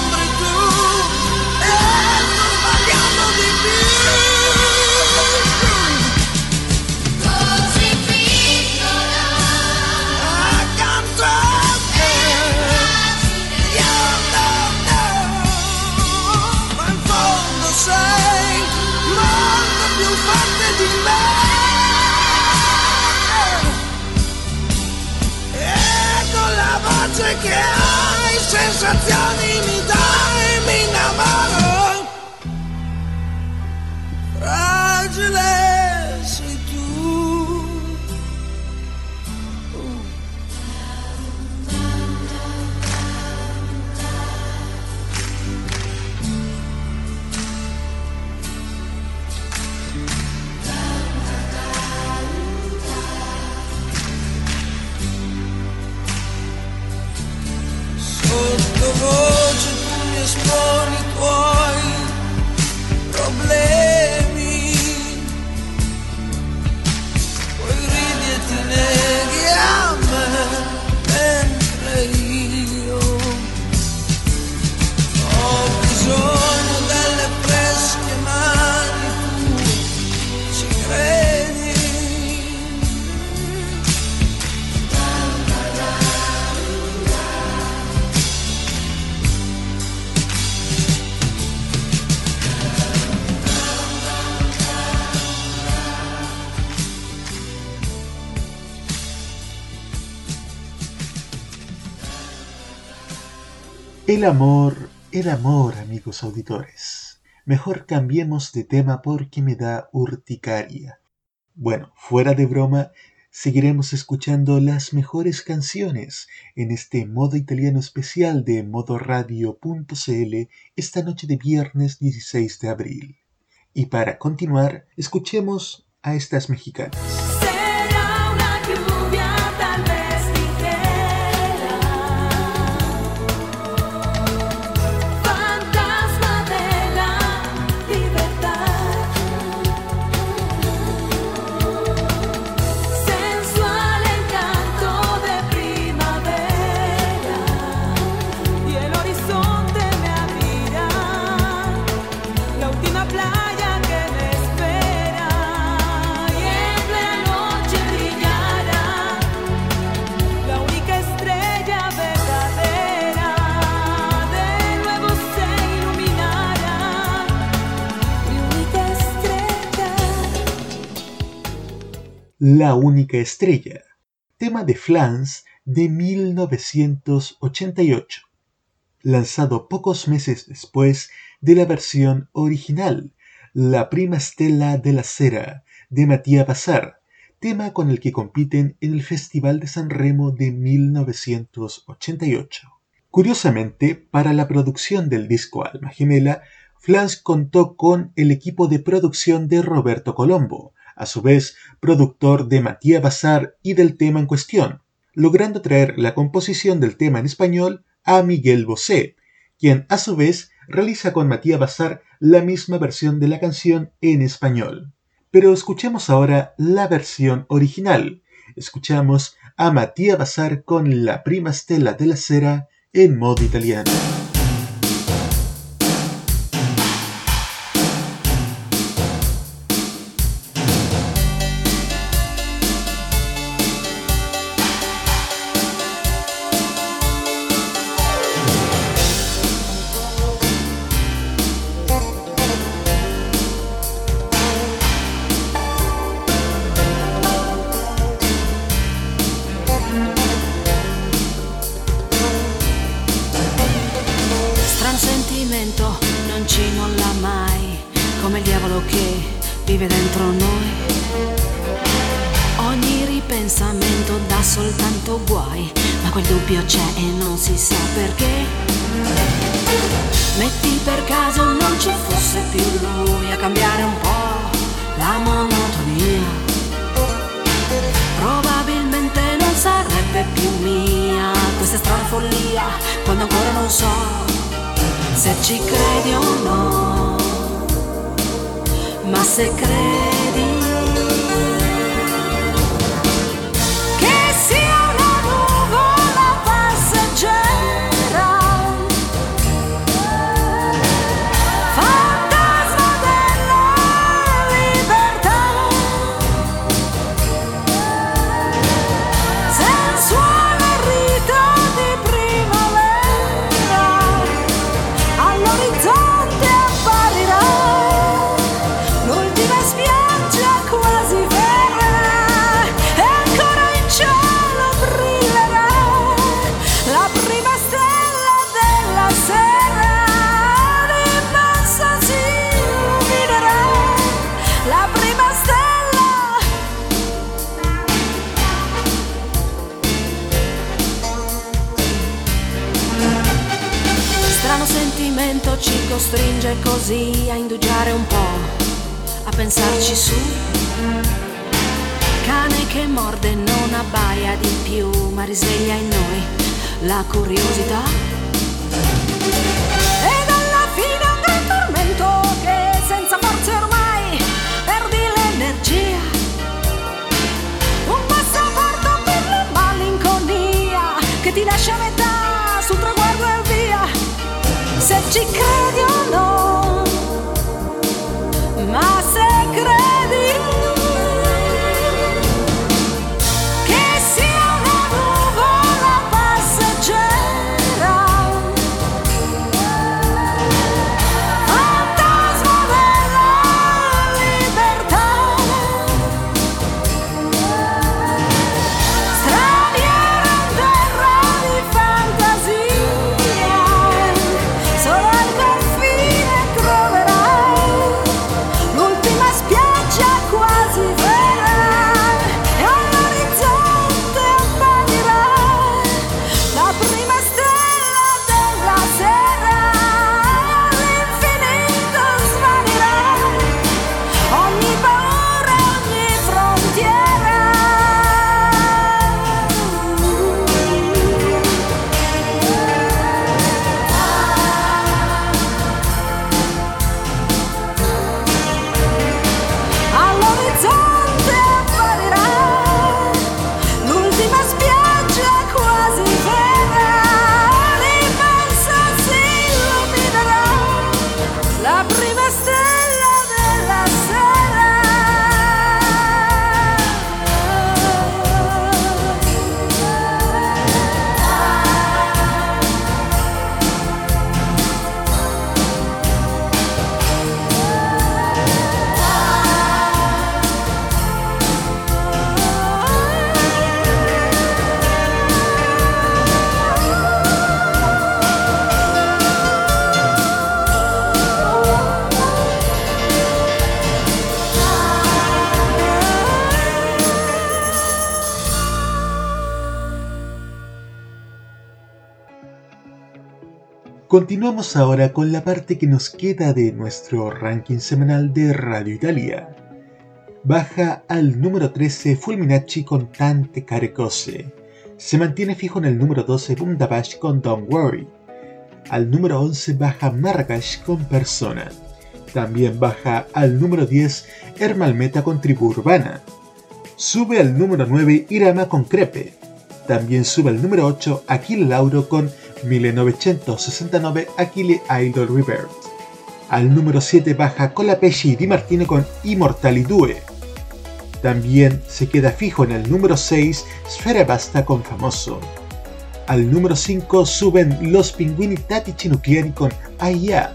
associazioni mi esponi i tuoi problemi El amor, el amor, amigos auditores. Mejor cambiemos de tema porque me da urticaria. Bueno, fuera de broma, seguiremos escuchando las mejores canciones en este modo italiano especial de modoradio.cl esta noche de viernes 16 de abril. Y para continuar, escuchemos a estas mexicanas. La única estrella, tema de Flans de 1988, lanzado pocos meses después de la versión original, La prima stella de la cera, de Matías Bazar, tema con el que compiten en el Festival de San Remo de 1988. Curiosamente, para la producción del disco Alma Gemela, Flans contó con el equipo de producción de Roberto Colombo, a su vez productor de Matías Bazar y del tema en cuestión, logrando traer la composición del tema en español a Miguel Bosé, quien a su vez realiza con Matías Bazar la misma versión de la canción en español. Pero escuchemos ahora la versión original. Escuchamos a Matías Bazar con La prima Stella de la Cera en modo italiano. Ogni ripensamento dà soltanto guai, ma quel dubbio c'è e non si sa perché. Metti per caso non ci fosse più lui a cambiare un po' la monotonia. Probabilmente non sarebbe più mia questa strana follia quando ancora non so se ci credi o no. Ma se credi costringe così a indugiare un po', a pensarci su. Cane che morde non abbaia di più, ma risveglia in noi la curiosità. Ed alla fine un gran tormento che senza forze ormai perdi l'energia. Un passaporto per la malinconia che ti lascia a metà sul traguardo e via. Se ci credi Continuamos ahora con la parte que nos queda de nuestro ranking semanal de Radio Italia. Baja al número 13 Fulminacci con Tante Care Cose. Se mantiene fijo en el número 12 Bundabash con Don't Worry. Al número 11 baja Margash con Persona. También baja al número 10 Hermalmeta con Tribu Urbana. Sube al número 9 Irama con Crepe. También sube al número 8 Aquile Lauro con 1969 Aquile Idol Rebirth. Al número 7 baja Colapesci y Di Martino con Immortali 2. También se queda fijo en el número 6 Sfera Basta con Famoso. Al número 5 suben Los Pinguini Tattici Nucleari con Aya.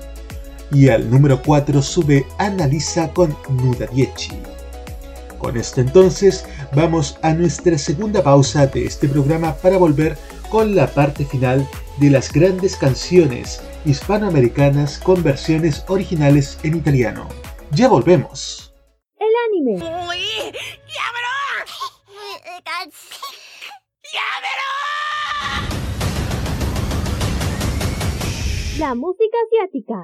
Y al número 4 sube Annalisa con Nuda 10. Con esto entonces vamos a nuestra segunda pausa de este programa para volver con la parte final de las grandes canciones hispanoamericanas con versiones originales en italiano. Ya volvemos. El anime. La música asiática.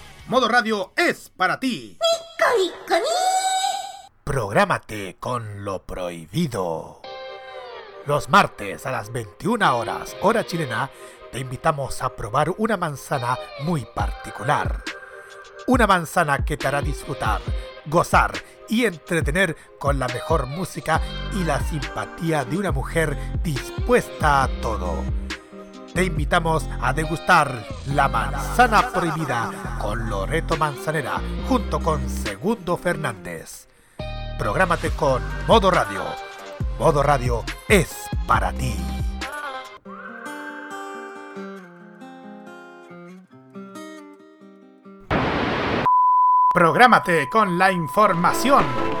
Modo Radio es para ti. Prográmate con lo prohibido. Los martes a las 21 horas, hora chilena, te invitamos a probar una manzana muy particular. Una manzana que te hará disfrutar, gozar y entretener con la mejor música y la simpatía de una mujer dispuesta a todo. Te invitamos a degustar la manzana prohibida con Loreto Manzanera junto con Segundo Fernández. Prográmate con Modo Radio. Modo Radio es para ti. Prográmate con la información.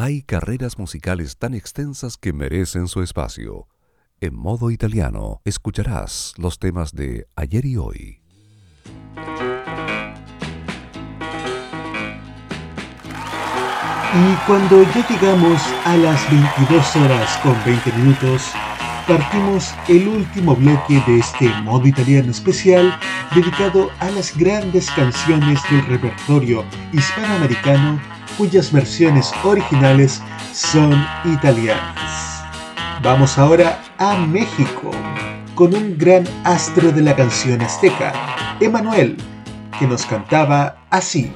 Hay carreras musicales tan extensas que merecen su espacio. En modo italiano escucharás los temas de ayer y hoy. Y cuando ya llegamos a las 22 horas con 20 minutos, partimos el último bloque de este modo italiano especial dedicado a las grandes canciones del repertorio hispanoamericano cuyas versiones originales son italianas. Vamos ahora a México con un gran astro de la canción azteca, Emanuel, que nos cantaba así.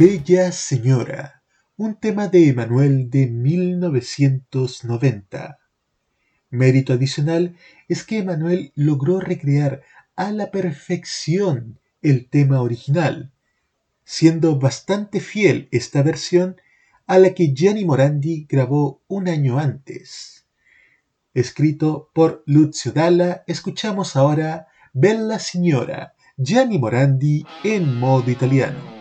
Bella Señora, un tema de Emanuel de 1990. Mérito adicional es que Emanuel logró recrear a la perfección el tema original, siendo bastante fiel esta versión a la que Gianni Morandi grabó un año antes. Escrito por Lucio Dalla, escuchamos ahora Bella Signora, Gianni Morandi en modo italiano.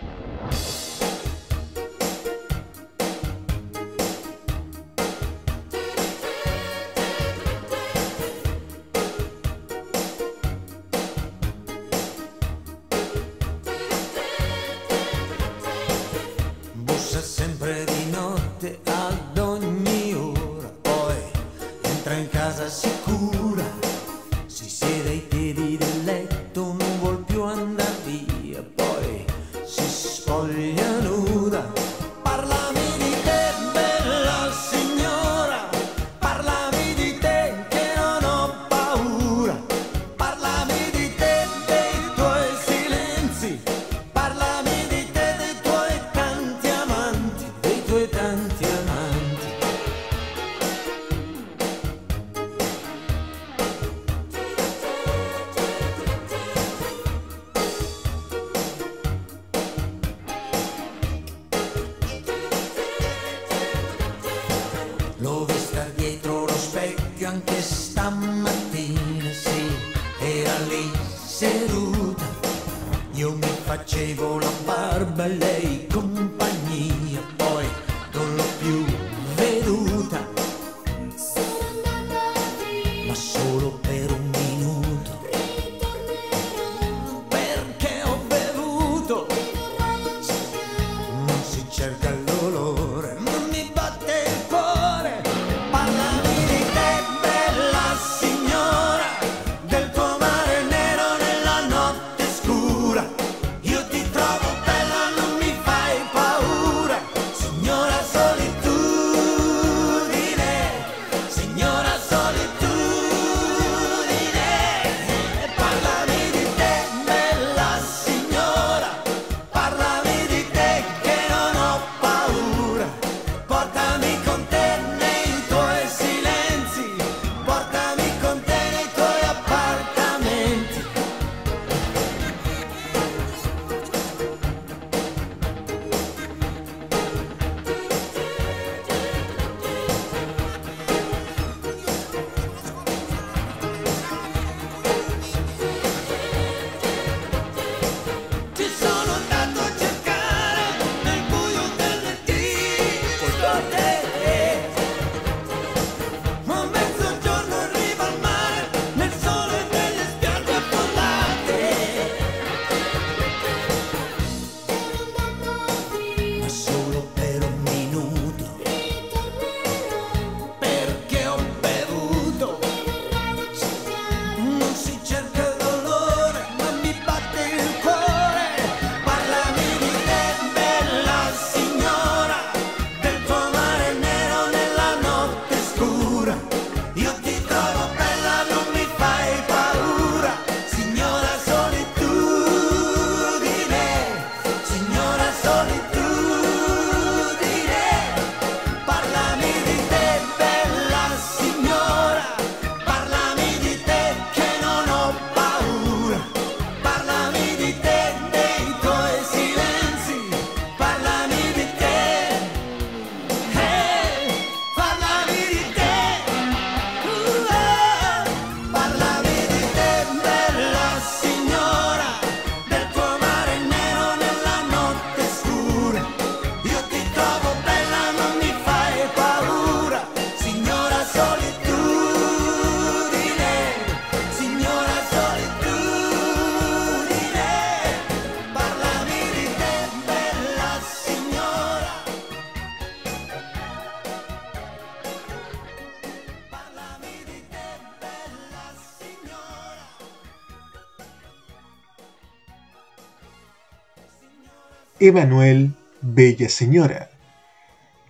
Emanuel Bella Señora,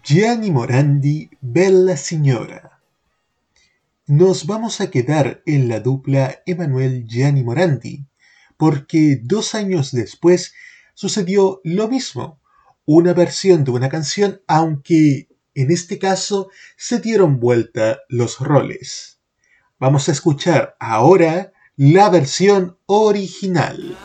Gianni Morandi Bella Signora. Nos vamos a quedar en la dupla Emanuel Gianni Morandi, porque dos años después sucedió lo mismo, una versión de una canción, aunque en este caso se dieron vuelta los roles. Vamos a escuchar ahora la versión original.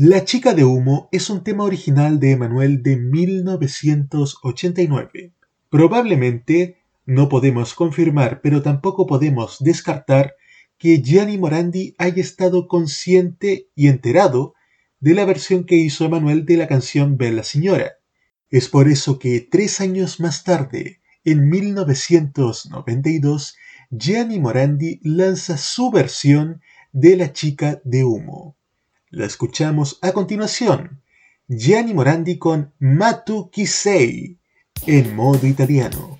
La chica de humo es un tema original de Emanuel de 1989. Probablemente no podemos confirmar, pero tampoco podemos descartar que Gianni Morandi haya estado consciente y enterado de la versión que hizo Emanuel de la canción Bella Señora. Es por eso que tres años más tarde, en 1992, Gianni Morandi lanza su versión de La chica de humo. La escuchamos a continuación. Gianni Morandi con Matu Kisei en modo italiano.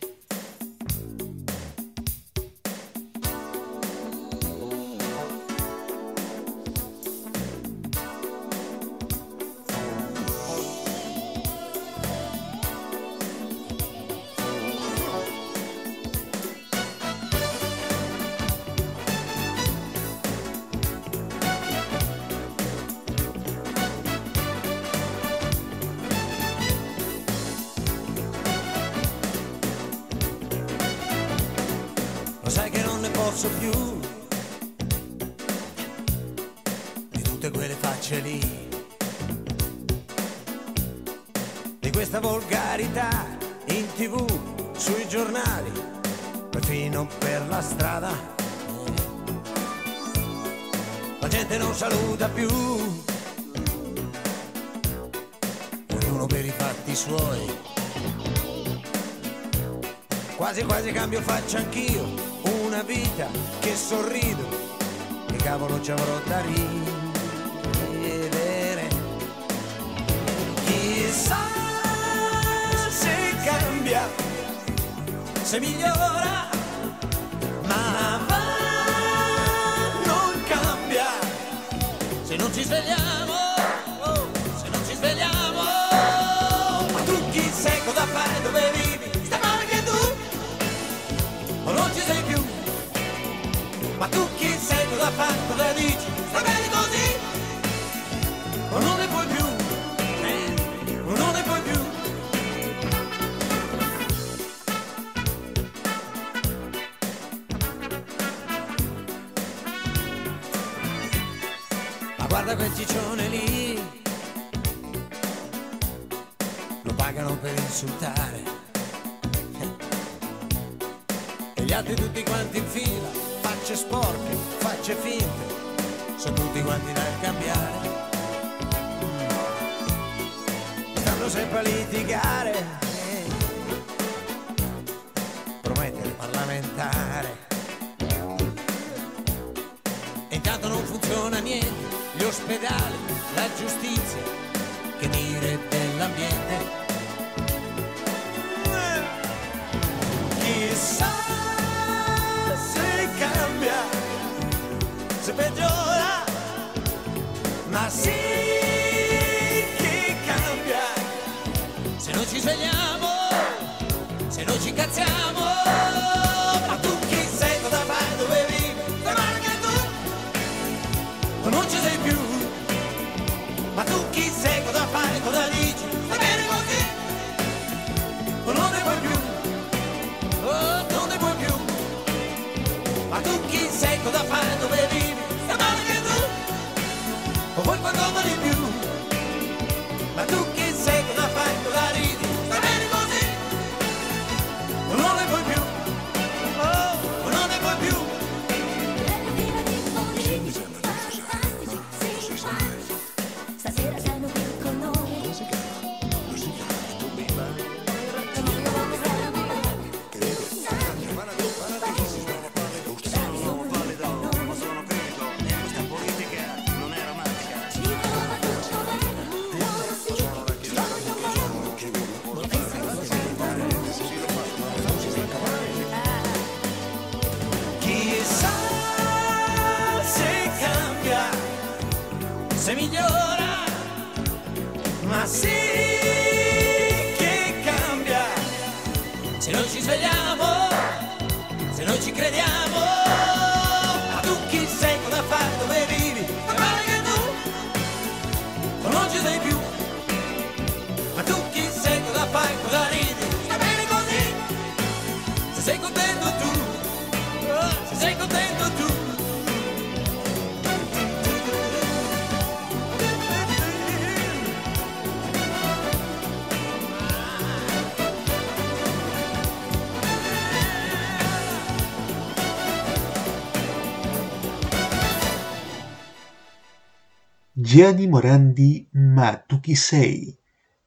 Gianni Morandi Matukisei,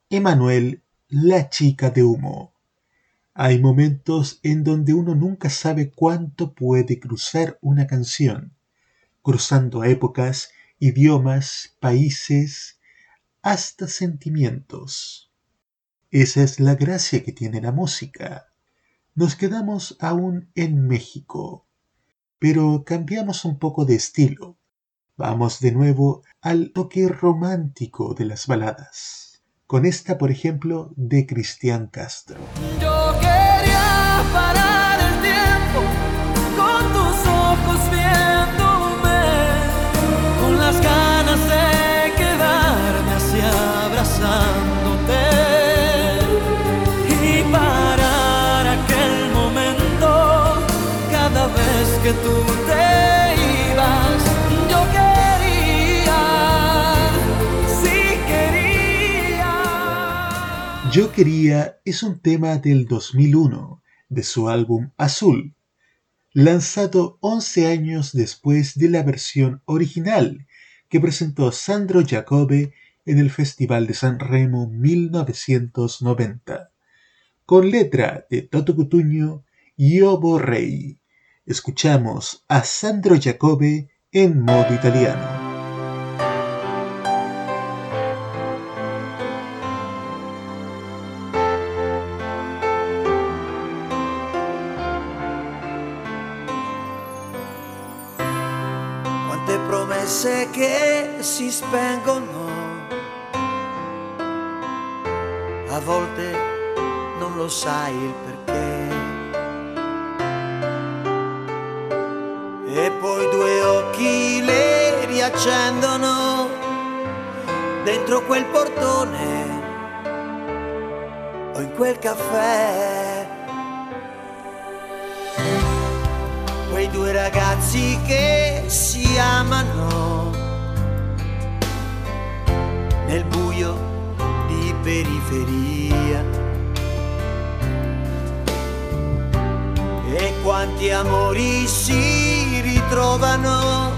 Emanuel La chica de humo. Hay momentos en donde uno nunca sabe cuánto puede cruzar una canción, cruzando épocas, idiomas, países, hasta sentimientos. Esa es la gracia que tiene la música. Nos quedamos aún en México, pero cambiamos un poco de estilo. Vamos de nuevo al toque romántico de las baladas, con esta, por ejemplo, de Cristian Castro. Yo quería es un tema del 2001 de su álbum Azul, lanzado 11 años después de la versión original que presentó Sandro Jacobe en el Festival de San Remo 1990, con letra de Toto Cutuño y Obo Rey. Escuchamos a Sandro Jacobe en modo italiano. Promesse che si spengono, a volte non lo sai il perché. E poi due occhi le riaccendono dentro quel portone o in quel caffè. Due ragazzi che si amano nel buio di periferia. E quanti amori si ritrovano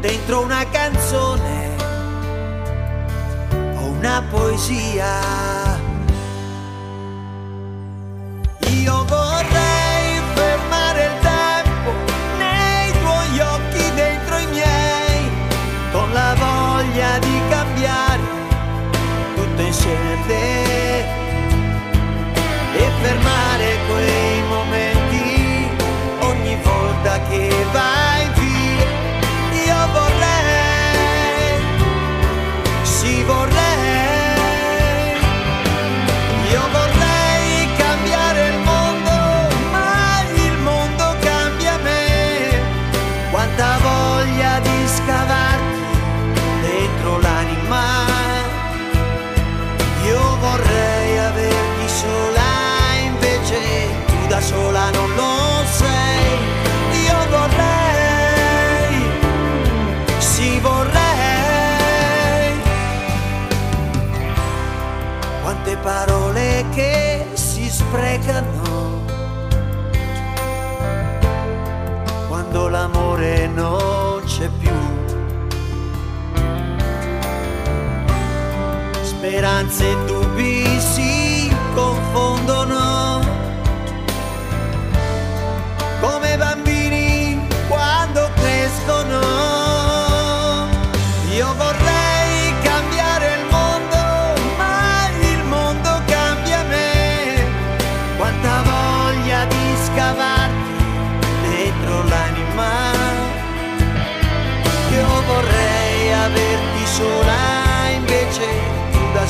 dentro una canzone o una poesia. speranze tue.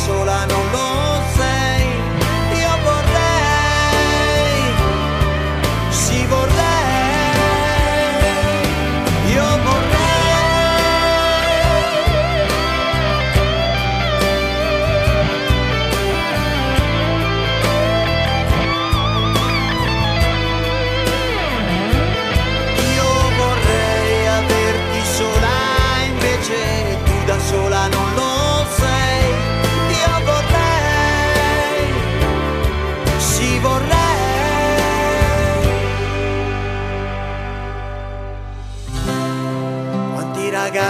Sola non lo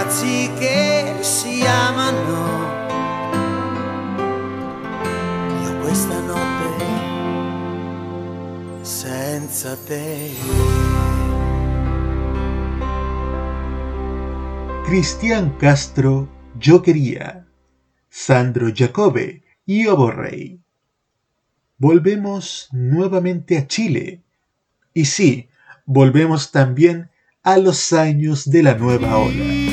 ragazzi che si amano. Io questa notte senza te. Cristian Castro, Yo Quería, Sandro Jacobe y Oborrey. Volvemos nuevamente a Chile. Y sí, volvemos también a los años de la nueva ola.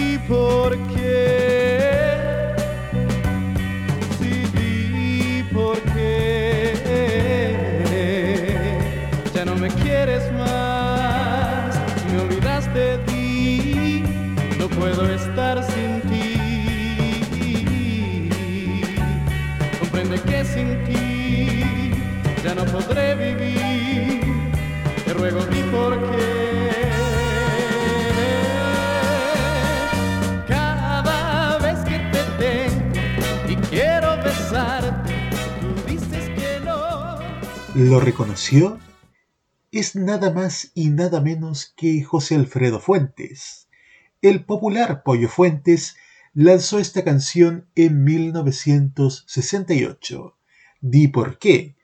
¿Lo reconoció? Es nada más y nada menos que José Alfredo Fuentes. El popular Pollo Fuentes lanzó esta canción en 1968, Di por qué,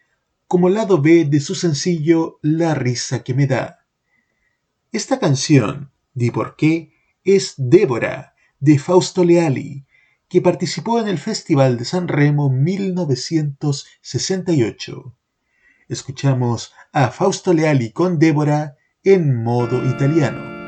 como lado B de su sencillo La risa que me da. Esta canción, Di por qué, es Débora, de Fausto Leali, que participó en el Festival de San Remo 1968. Escuchamos a Fausto Leali con Débora en modo italiano.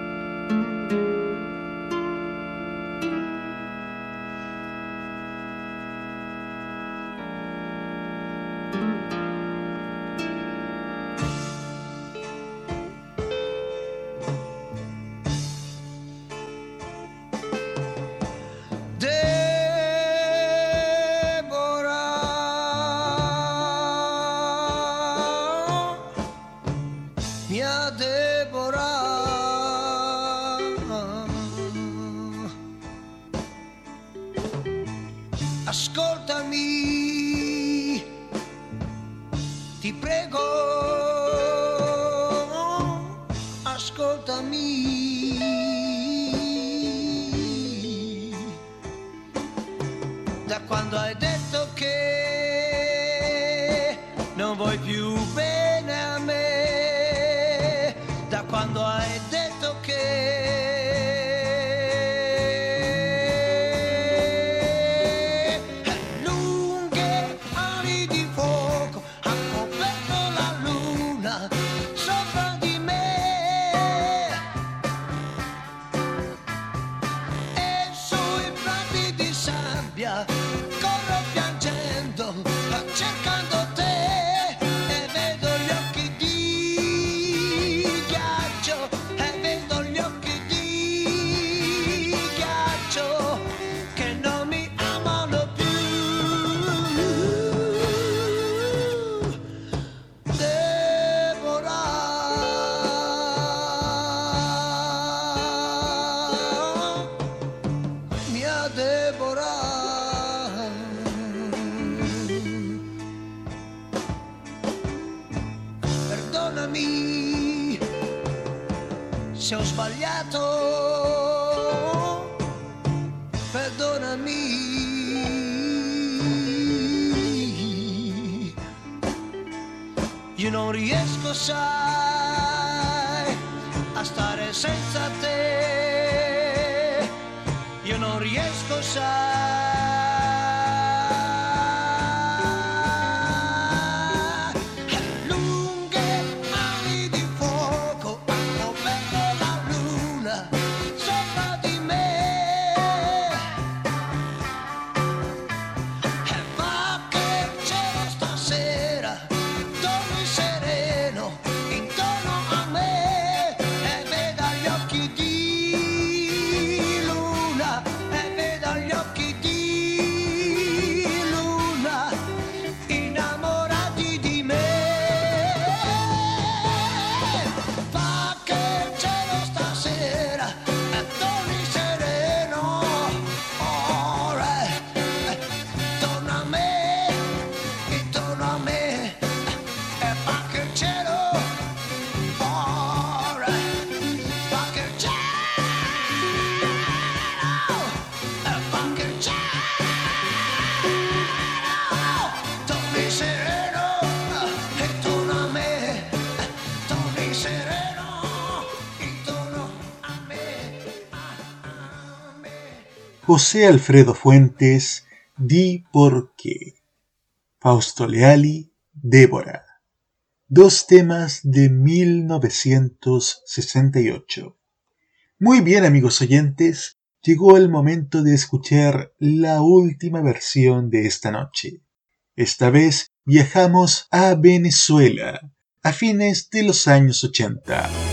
Perdonami se ho sbagliato perdonami. Io non riesco sai a stare senza te. Io non riesco sai José Alfredo Fuentes, Di por qué. Fausto Leali, Débora. Dos temas de 1968. Muy bien amigos oyentes, llegó el momento de escuchar la última versión de esta noche. Esta vez viajamos a Venezuela, a fines de los años 80.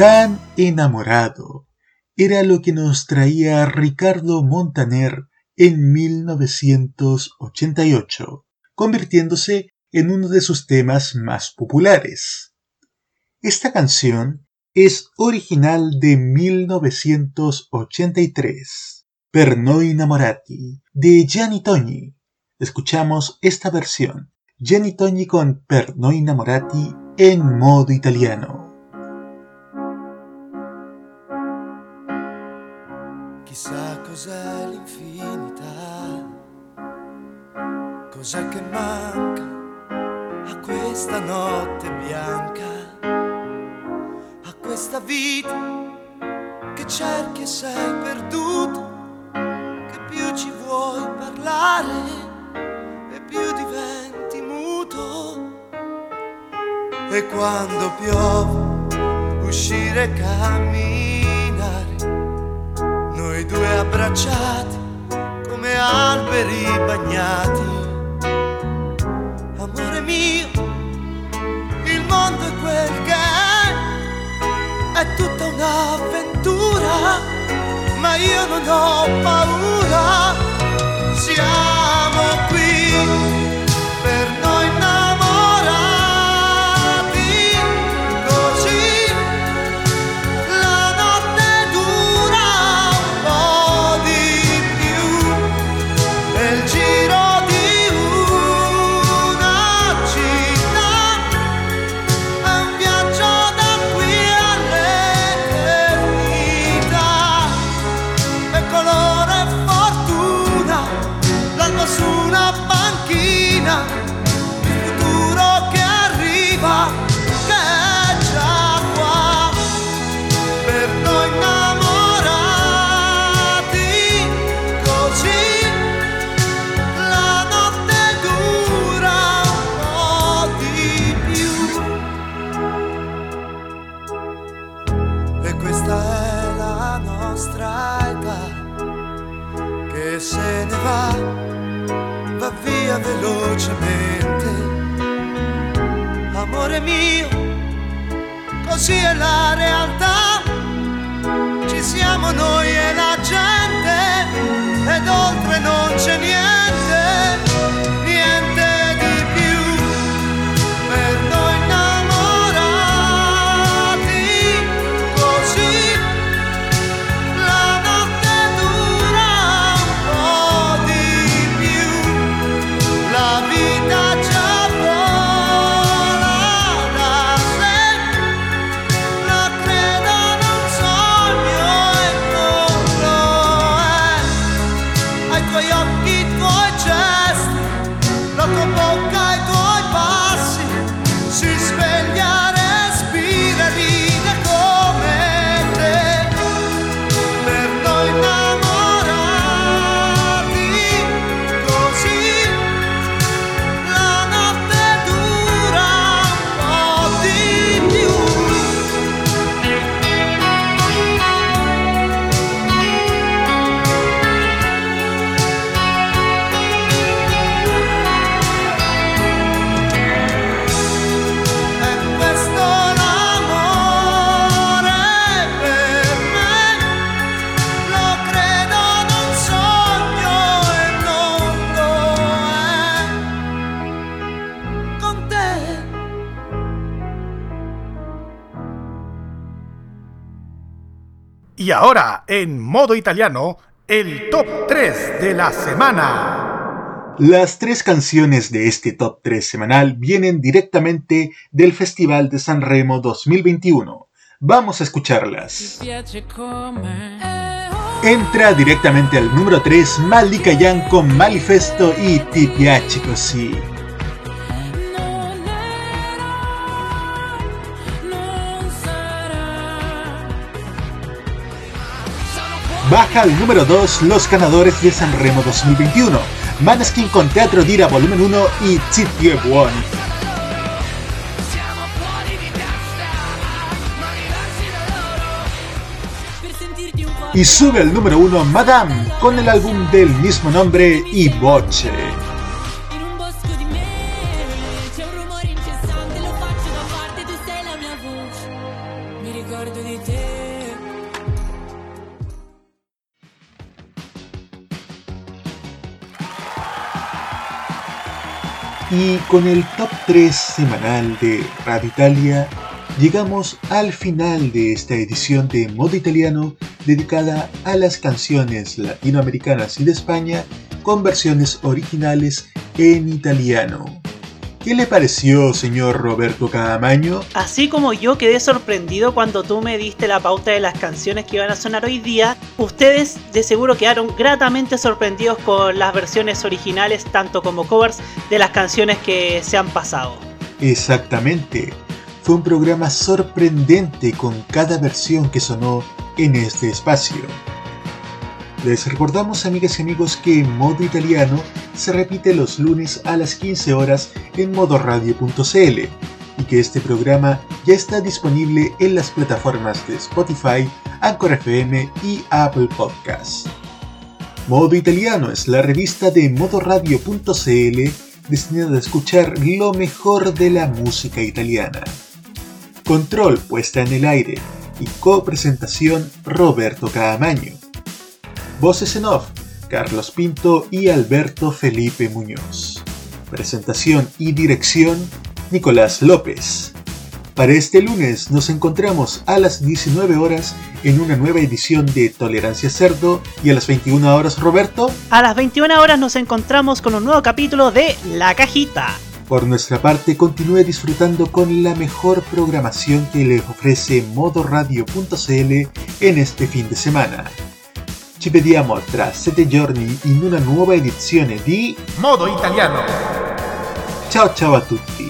Tan enamorado era lo que nos traía Ricardo Montaner en 1988, convirtiéndose en uno de sus temas más populares. Esta canción es original de 1983, Per noi innamorati, de Gianni Togni. Escuchamos esta versión, Gianni Togni con Per noi innamorati en modo italiano. Chissà cos'è l'infinità, cos'è che manca a questa notte bianca, a questa vita che cerchi e sei perduto, che più ci vuoi parlare e più diventi muto. E quando piove uscire camminare noi due abbracciati come alberi bagnati. Amore mio, il mondo è quel che è, è tutta un'avventura, ma io non ho paura. Amore mio così è la realtà. Ci siamo noi e la gente ed oltre non c'è niente, Y ahora, en modo italiano, el top 3 de la semana. Las tres canciones de este top 3 semanal vienen directamente del Festival de San Remo 2021. Vamos a escucharlas. Entra directamente al número 3 Malika Yan con Manifesto y Ti. Baja al número 2 los ganadores de San Remo 2021. Maneskin con Teatro Dira Volumen 1 y Zittie Buon. Y sube al número 1 Madame con el álbum del mismo nombre y Voce. Y con el top 3 semanal de Radio Italia, llegamos al final de esta edición de Modo Italiano dedicada a las canciones latinoamericanas y de España con versiones originales en italiano. ¿Qué le pareció, señor Roberto Caamaño? Así como yo quedé sorprendido cuando tú me diste la pauta de las canciones que iban a sonar hoy día, ustedes de seguro quedaron gratamente sorprendidos con las versiones originales, tanto como covers, de las canciones que se han pasado. Exactamente. Fue un programa sorprendente con cada versión que sonó en este espacio. Les recordamos, amigas y amigos, que Modo Italiano se repite los lunes a las 15 horas en modoradio.cl y que este programa ya está disponible en las plataformas de Spotify, Anchor FM y Apple Podcasts. Modo Italiano es la revista de modoradio.cl destinada a escuchar lo mejor de la música italiana. Control puesta en el aire y copresentación Roberto Caamaño. Voces en off, Carlos Pinto y Alberto Felipe Muñoz. Presentación y dirección, Nicolás López. Para este lunes nos encontramos a las 19 horas en una nueva edición de Tolerancia Cerdo y a las 21 horas, Roberto. A las 21 horas nos encontramos con un nuevo capítulo de La Cajita. Por nuestra parte, continúe disfrutando con la mejor programación que le ofrece modoradio.cl en este fin de semana. Ci vediamo tra 7 giorni in una nuova edizione di Modo italiano. Ciao ciao a tutti!